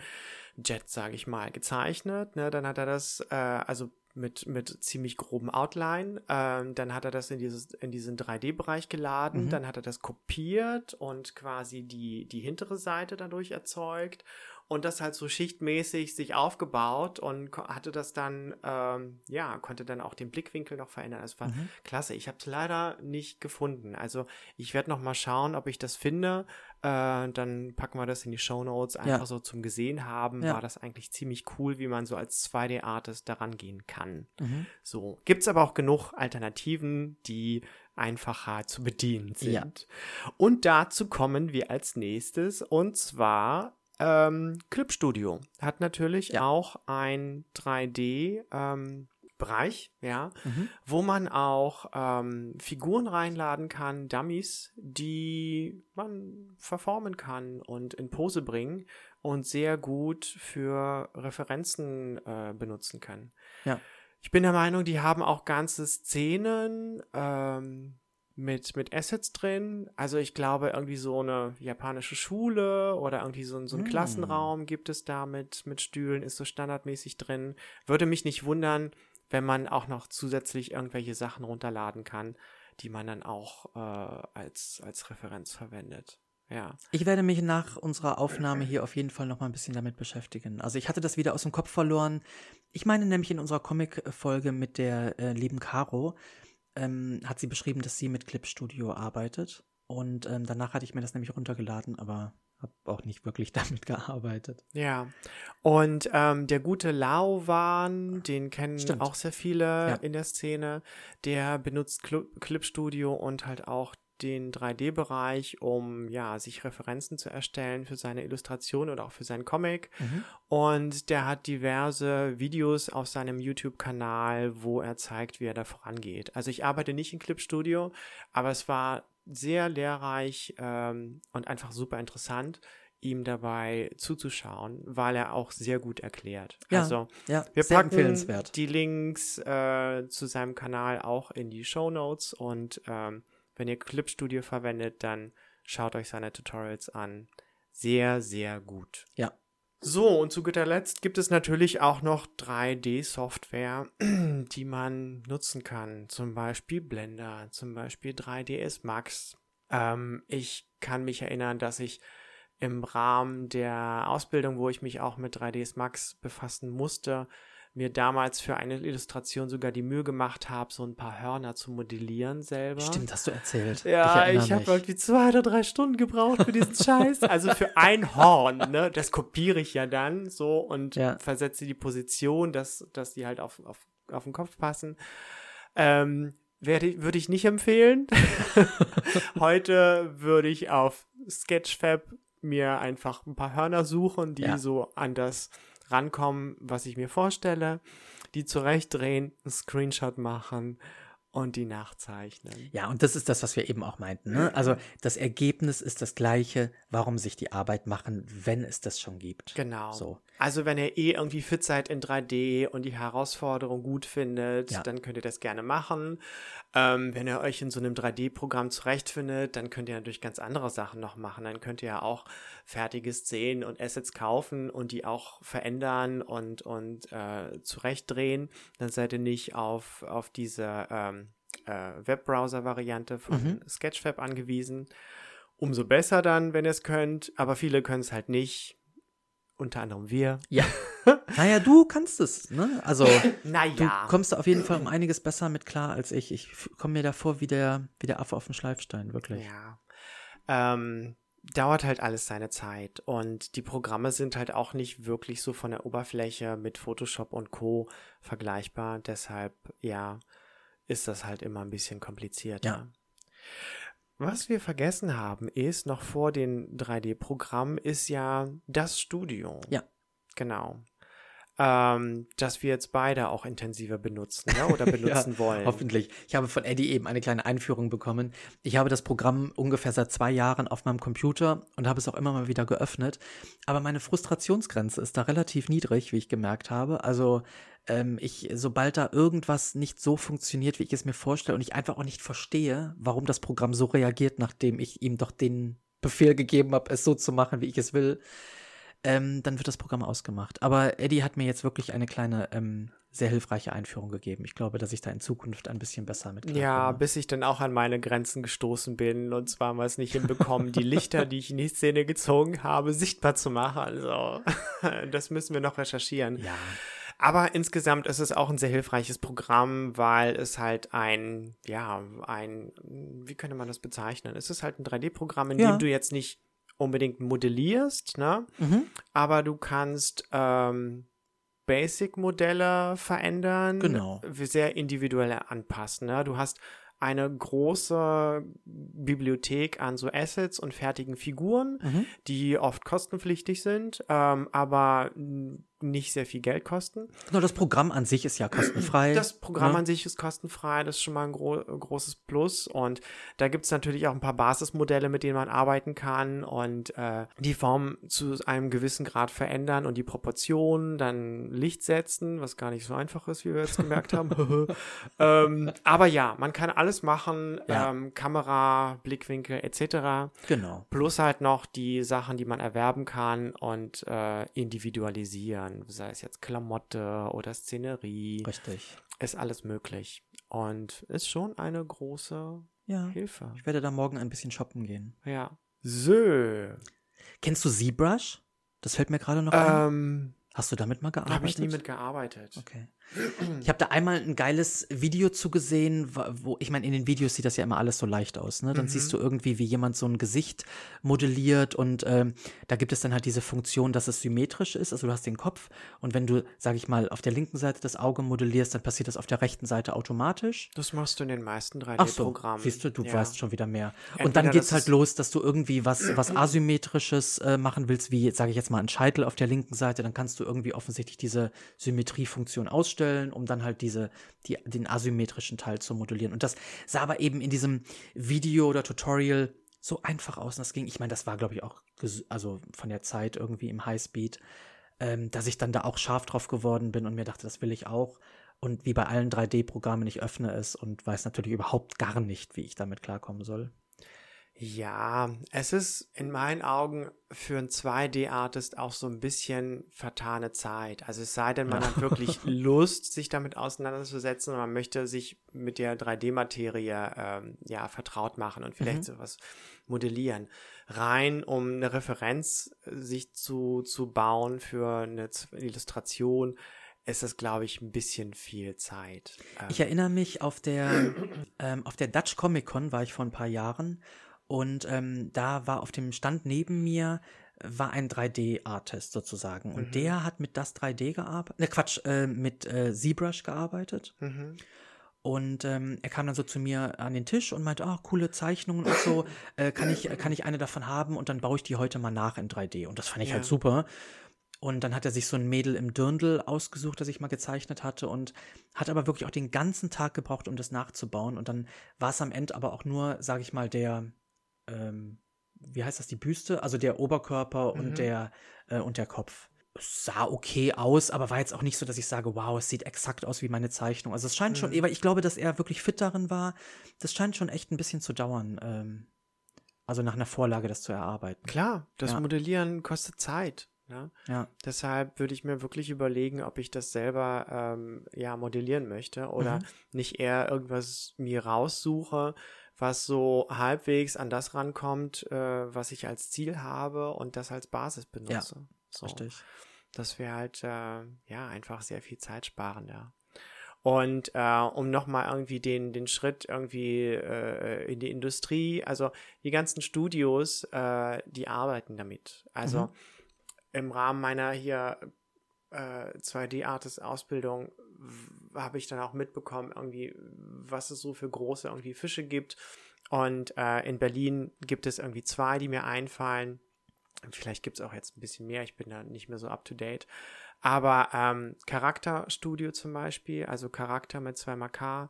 Jet, sage ich mal, gezeichnet. Ne? Dann hat er das, äh, also mit, mit ziemlich groben Outline. Ähm, dann hat er das in, dieses, in diesen 3D-Bereich geladen. Mhm. Dann hat er das kopiert und quasi die, die hintere Seite dadurch erzeugt. Und das halt so schichtmäßig sich aufgebaut und hatte das dann, ähm, ja, konnte dann auch den Blickwinkel noch verändern. Das war Mhm. klasse. Ich habe es leider nicht gefunden. Also ich werde noch mal schauen, ob ich das finde. Äh, dann packen wir das in die Show Notes. Einfach Ja. so zum gesehen haben, Ja. war das eigentlich ziemlich cool, wie man so als 2D-Artist daran gehen kann. Mhm. So, gibt's aber auch genug Alternativen, die einfacher zu bedienen sind. Ja. Und dazu kommen wir als nächstes und zwar ähm, Clip Studio hat natürlich Ja. auch ein 3D ähm, Bereich, ja, Mhm. wo man auch ähm, Figuren reinladen kann, Dummies, die man verformen kann und in Pose bringen und sehr gut für Referenzen äh, benutzen kann. Ja. Ich bin der Meinung, die haben auch ganze Szenen ähm, mit, mit Assets drin. Also ich glaube, irgendwie so eine japanische Schule oder irgendwie so, ein- so ein Mm. Klassenraum gibt es da mit, mit Stühlen, ist so standardmäßig drin. Würde mich nicht wundern, wenn man auch noch zusätzlich irgendwelche Sachen runterladen kann, die man dann auch äh, als, als Referenz verwendet. Ja. Ich werde mich nach unserer Aufnahme hier auf jeden Fall noch mal ein bisschen damit beschäftigen. Also ich hatte das wieder aus dem Kopf verloren. Ich meine nämlich in unserer Comic-Folge mit der äh, lieben Caro ähm, hat sie beschrieben, dass sie mit Clip Studio arbeitet. Und ähm, danach hatte ich mir das nämlich runtergeladen, aber habe auch nicht wirklich [LAUGHS] damit gearbeitet. Ja, und ähm, der gute Lauwan, den kennen Stimmt. auch sehr viele Ja. in der Szene, der benutzt Cl Clip Studio und halt auch den 3D-Bereich, um ja sich Referenzen zu erstellen für seine Illustration oder auch für seinen Comic. Und der hat diverse Videos auf seinem YouTube-Kanal, wo er zeigt, wie er da vorangeht. Also ich arbeite nicht in Clip Studio, aber es war sehr lehrreich ähm, und einfach super interessant, ihm dabei zuzuschauen, weil er auch sehr gut erklärt. Ja, also ja, wir packen die Links äh, zu seinem Kanal auch in die Show Notes und ähm, wenn ihr Clipstudio verwendet, dann schaut euch seine Tutorials an. Sehr, sehr gut. Ja. So, und zu guter Letzt gibt es natürlich auch noch 3D-Software, [CLEARS THROAT] die man nutzen kann. Zum Beispiel Blender, zum Beispiel 3ds Max. Ähm, ich kann mich erinnern, dass ich im Rahmen der Ausbildung, wo ich mich auch mit 3ds Max befassen musste, mir damals für eine Illustration sogar die Mühe gemacht habe, so ein paar Hörner zu modellieren selber. Stimmt, hast du erzählt. Ja, erinnere ich, habe irgendwie zwei oder drei Stunden gebraucht für diesen Scheiß. Also für ein Horn, ne? Das kopiere ich ja dann so und Ja. versetze die Position, dass, dass die halt auf, auf, auf den Kopf passen. Ähm, werde, ich- würde ich nicht empfehlen. [LAUGHS] Heute würde ich auf Sketchfab mir einfach ein paar Hörner suchen, die Ja. so an das rankommen, was ich mir vorstelle, die zurechtdrehen, einen Screenshot machen und die nachzeichnen. Ja, und das ist das, was wir eben auch meinten. Ne? Also das Ergebnis ist das gleiche. Warum sich die Arbeit machen, wenn es das schon gibt? Genau. So. Also wenn ihr eh irgendwie fit seid in 3D und die Herausforderung gut findet, Ja. dann könnt ihr das gerne machen. Ähm, wenn ihr euch in so einem 3D-Programm zurechtfindet, dann könnt ihr natürlich ganz andere Sachen noch machen. Dann könnt ihr ja auch fertige Szenen und Assets kaufen und die auch verändern und, und äh, zurechtdrehen. Dann seid ihr nicht auf, auf diese ähm, äh, Webbrowser-Variante von Mhm. Sketchfab angewiesen. Umso besser dann, wenn ihr es könnt, aber viele können es halt nicht. Unter anderem wir. Ja. [LAUGHS] naja, du kannst es, ne? Also [LAUGHS] du Naja. kommst da auf jeden Fall um einiges besser mit klar als ich. Ich komme mir davor wie der, wie der Affe auf dem Schleifstein, wirklich. Ja. Ähm, dauert halt alles seine Zeit. Und die Programme sind halt auch nicht wirklich so von der Oberfläche mit Photoshop und Co. vergleichbar. Deshalb, ja, ist das halt immer ein bisschen komplizierter. Ja. Was wir vergessen haben, ist, noch vor den 3D-Programmen, ist ja das Studio. Ja. Genau. Ähm, das wir jetzt beide auch intensiver benutzen ne? oder [LAUGHS] benutzen wollen. Hoffentlich. Ich habe von Eddie eben eine kleine Einführung bekommen. Ich habe das Programm ungefähr seit zwei Jahren auf meinem Computer und habe es auch immer mal wieder geöffnet. Aber meine Frustrationsgrenze ist da relativ niedrig, wie ich gemerkt habe. Also ähm, ich, sobald da irgendwas nicht so funktioniert, wie ich es mir vorstelle und ich einfach auch nicht verstehe, warum das Programm so reagiert, nachdem ich ihm doch den Befehl gegeben habe, es so zu machen, wie ich es will, ähm, dann wird das Programm ausgemacht. Aber Eddie hat mir jetzt wirklich eine kleine, ähm, sehr hilfreiche Einführung gegeben. Ich glaube, dass ich da in Zukunft ein bisschen besser mit Ja, bis ich dann auch an meine Grenzen gestoßen bin und zwar mal es nicht hinbekommen, die Lichter, die ich in die Szene gezogen habe, sichtbar zu machen. Also, [LAUGHS] das müssen wir noch recherchieren. Ja, Aber insgesamt ist es auch ein sehr hilfreiches Programm, weil es halt ein, ja, ein, wie könnte man das bezeichnen? Es ist halt ein 3D-Programm, in Ja. dem du jetzt nicht unbedingt modellierst, ne? mhm. aber du kannst ähm, Basic-Modelle verändern, Genau. sehr individuell anpassen. Ne? Du hast eine große Bibliothek an so Assets und fertigen Figuren, Mhm. die oft kostenpflichtig sind, ähm, aber nicht sehr viel Geld kosten. Genau, das Programm an sich ist ja kostenfrei. Das Programm ne? an sich ist kostenfrei, das ist schon mal ein gro großes Plus. Und da gibt es natürlich auch ein paar Basismodelle, mit denen man arbeiten kann und äh, die Form zu einem gewissen Grad verändern und die Proportionen, dann Licht setzen, was gar nicht so einfach ist, wie wir jetzt gemerkt haben. [LAUGHS] [LAUGHS] ähm, aber ja, man kann alles machen, Ja. ähm, Kamera, Blickwinkel etc. Genau. Plus halt noch die Sachen, die man erwerben kann und äh, individualisieren, sei es jetzt Klamotte oder Szenerie Richtig. ist alles möglich. Und ist schon eine große Ja. Hilfe. Ich werde da morgen ein bisschen shoppen gehen. Ja. So. Kennst du ZBrush? Das fällt mir gerade noch ein. Ähm, Hast du damit mal gearbeitet? habe ich nie mitgearbeitet. Okay. Ich habe da einmal ein geiles Video zugesehen, wo, ich meine, in den Videos sieht das ja immer alles so leicht aus, ne? Dann Mhm. siehst du irgendwie, wie jemand so ein Gesicht modelliert und ähm, da gibt es dann halt diese Funktion, dass es symmetrisch ist, also du hast den Kopf und wenn du, sag ich mal, auf der linken Seite das Auge modellierst, dann passiert das auf der rechten Seite automatisch. Das machst du in den meisten Ach so, 3D-Programmen. siehst du, du Ja. weißt schon wieder mehr. Entweder und dann geht's das halt los, dass du irgendwie was, [CLEARS THROAT] was Asymmetrisches äh, machen willst, wie, sage ich jetzt mal, ein Scheitel auf der linken Seite, dann kannst du irgendwie offensichtlich diese Symmetriefunktion ausstellen, um dann halt diese, die, den asymmetrischen Teil zu modellieren. Und das sah aber eben in diesem Video oder Tutorial so einfach aus. Und das ging, ich meine, das war, glaube ich, auch, also von der Zeit irgendwie im Highspeed, ähm, dass ich dann da auch scharf drauf geworden bin und mir dachte, das will ich auch. Und wie bei allen 3D-Programmen, ich öffne es und weiß natürlich überhaupt gar nicht, wie ich damit klarkommen soll. Ja, es ist in meinen Augen für einen 2D-Artist auch so ein bisschen vertane Zeit. Also es sei denn, man ja. hat wirklich [LAUGHS] Lust, sich damit auseinanderzusetzen und man möchte sich mit der 3D-Materie ähm, ja vertraut machen und vielleicht mhm. sowas modellieren. Rein, um eine Referenz äh, sich zu, zu bauen für eine Illustration, ist das, glaube ich, ein bisschen viel Zeit. Ich erinnere mich auf der, ähm, auf der Dutch Comic Con war ich vor ein paar Jahren und ähm, da war auf dem Stand neben mir war ein 3D-Artist sozusagen. Und mhm. der hat mit das 3D gearbeitet. Ne, Quatsch, äh, mit äh, ZBrush gearbeitet. Mhm. Und ähm, er kam dann so zu mir an den Tisch und meinte, ah, coole Zeichnungen und so, [LAUGHS] äh, kann, ich, kann ich eine davon haben und dann baue ich die heute mal nach in 3D. Und das fand ich halt ja. halt super. Und dann hat er sich so ein Mädel im Dirndl ausgesucht, das ich mal gezeichnet hatte und hat aber wirklich auch den ganzen Tag gebraucht, um das nachzubauen. Und dann war es am Ende aber auch nur, sage ich mal, der, ähm, wie heißt das, die Büste, also der Oberkörper mhm. und der äh, und der Kopf. Es sah okay aus, aber war jetzt auch nicht so, dass ich sage, wow, es sieht exakt aus wie meine Zeichnung. Also es scheint mhm. schon, weil ich glaube, dass er wirklich fit darin war. Das scheint schon echt ein bisschen zu dauern. Ähm, also nach einer Vorlage das zu erarbeiten. Klar, das ja. Modellieren kostet Zeit. Ne? Ja. Deshalb würde ich mir wirklich überlegen, ob ich das selber ähm, ja modellieren möchte oder mhm. nicht eher irgendwas mir raussuche, was so halbwegs an das rankommt, äh, was ich als Ziel habe und das als Basis benutze. Ja, so. Richtig. Das wäre halt äh, ja einfach sehr viel zeitsparender. Und äh, um nochmal irgendwie den, den Schritt irgendwie äh, in die Industrie, also die ganzen Studios, äh, die arbeiten damit. Also mhm. im Rahmen meiner hier äh, 2D-Artist-Ausbildung habe ich dann auch mitbekommen, irgendwie, was es so für große irgendwie Fische gibt. Und äh, in Berlin gibt es irgendwie zwei, die mir einfallen. Vielleicht gibt es auch jetzt ein bisschen mehr, ich bin da nicht mehr so up to date. Aber ähm, Charakterstudio zum Beispiel, also Charakter mit zweimal K,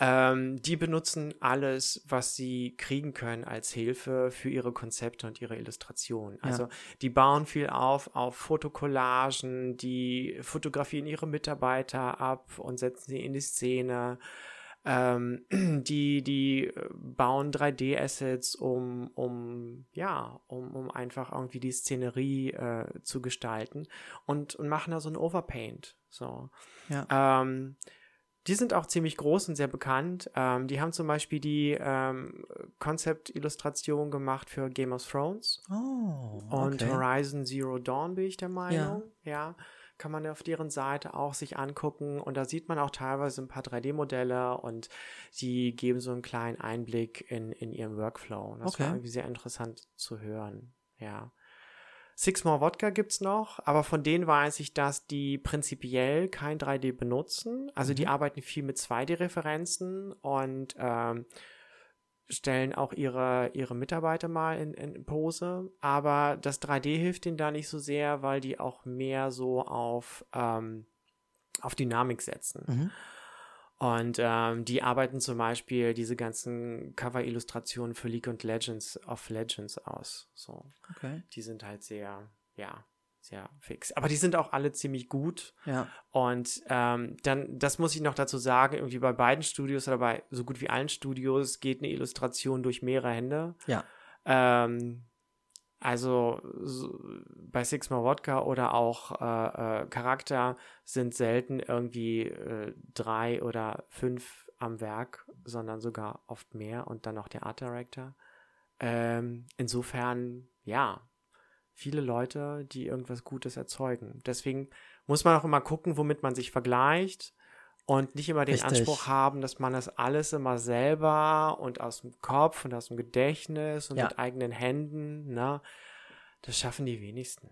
ähm, die benutzen alles, was sie kriegen können als Hilfe für ihre Konzepte und ihre Illustrationen. Also die bauen viel auf auf Fotokollagen, die fotografieren ihre Mitarbeiter ab und setzen sie in die Szene. Ähm, [CLEARS THROAT] die, die äh, bauen 3D-Assets, um, um, ja, um, um einfach irgendwie die Szenerie äh, zu gestalten und, und machen da so ein Overpaint. So. Ja. Ähm, die sind auch ziemlich groß und sehr bekannt. Ähm, die haben zum Beispiel die ähm, Konzept-Illustration gemacht für Game of Thrones. Oh, okay. Und Horizon Zero Dawn bin ich der Meinung. Ja. ja. Kann man auf deren Seite auch sich angucken. Und da sieht man auch teilweise ein paar 3D-Modelle und die geben so einen kleinen Einblick in, in ihren Workflow. das okay. war irgendwie sehr interessant zu hören. Ja. Six More Wodka gibt's noch, aber von denen weiß ich, dass die prinzipiell kein 3D benutzen. Also mhm. die arbeiten viel mit 2D-Referenzen und ähm, stellen auch ihre, ihre Mitarbeiter mal in, in Pose. Aber das 3D hilft ihnen da nicht so sehr, weil die auch mehr so auf, ähm, auf Dynamik setzen. Mhm. Und ähm, die arbeiten zum Beispiel diese ganzen Cover-Illustrationen für League of Legends of Legends aus. So. Okay. Die sind halt sehr, ja, sehr fix. Aber die sind auch alle ziemlich gut. Ja. Und ähm, dann, das muss ich noch dazu sagen, irgendwie bei beiden Studios oder bei so gut wie allen Studios geht eine Illustration durch mehrere Hände. Ja. Ähm, also so, bei Sigma Wodka oder auch äh, äh, Charakter sind selten irgendwie äh, drei oder fünf am Werk, sondern sogar oft mehr und dann noch der Art Director. Ähm, insofern, ja, viele Leute, die irgendwas Gutes erzeugen. Deswegen muss man auch immer gucken, womit man sich vergleicht und nicht immer den Richtig. Anspruch haben, dass man das alles immer selber und aus dem Kopf und aus dem Gedächtnis und ja. mit eigenen Händen, ne? Das schaffen die wenigsten.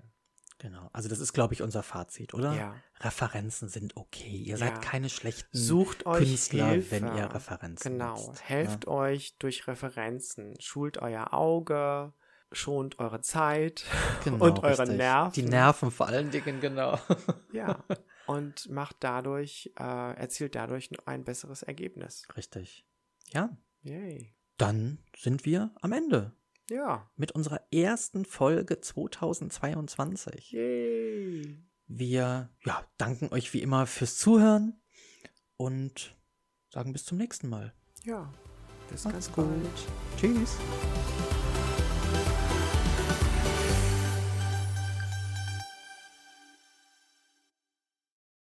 Genau. Also das ist, glaube ich, unser Fazit, oder? Ja. Referenzen sind okay. Ihr ja. seid keine schlechten Sucht euch Künstler, Hilfe. wenn ihr Referenzen Genau. Nutzt. Helft ja. euch durch Referenzen. Schult euer Auge, schont eure Zeit genau, [LAUGHS] und eure richtig. Nerven. Die Nerven vor allen Dingen, genau. ja. [LAUGHS] Und macht dadurch, äh, erzielt dadurch ein besseres Ergebnis. Richtig. Ja. Yay. Dann sind wir am Ende. Ja. Mit unserer ersten Folge 2022. Yay. Wir ja, danken euch wie immer fürs Zuhören und sagen bis zum nächsten Mal. Ja. Bis Macht's ganz gut. bald. Tschüss.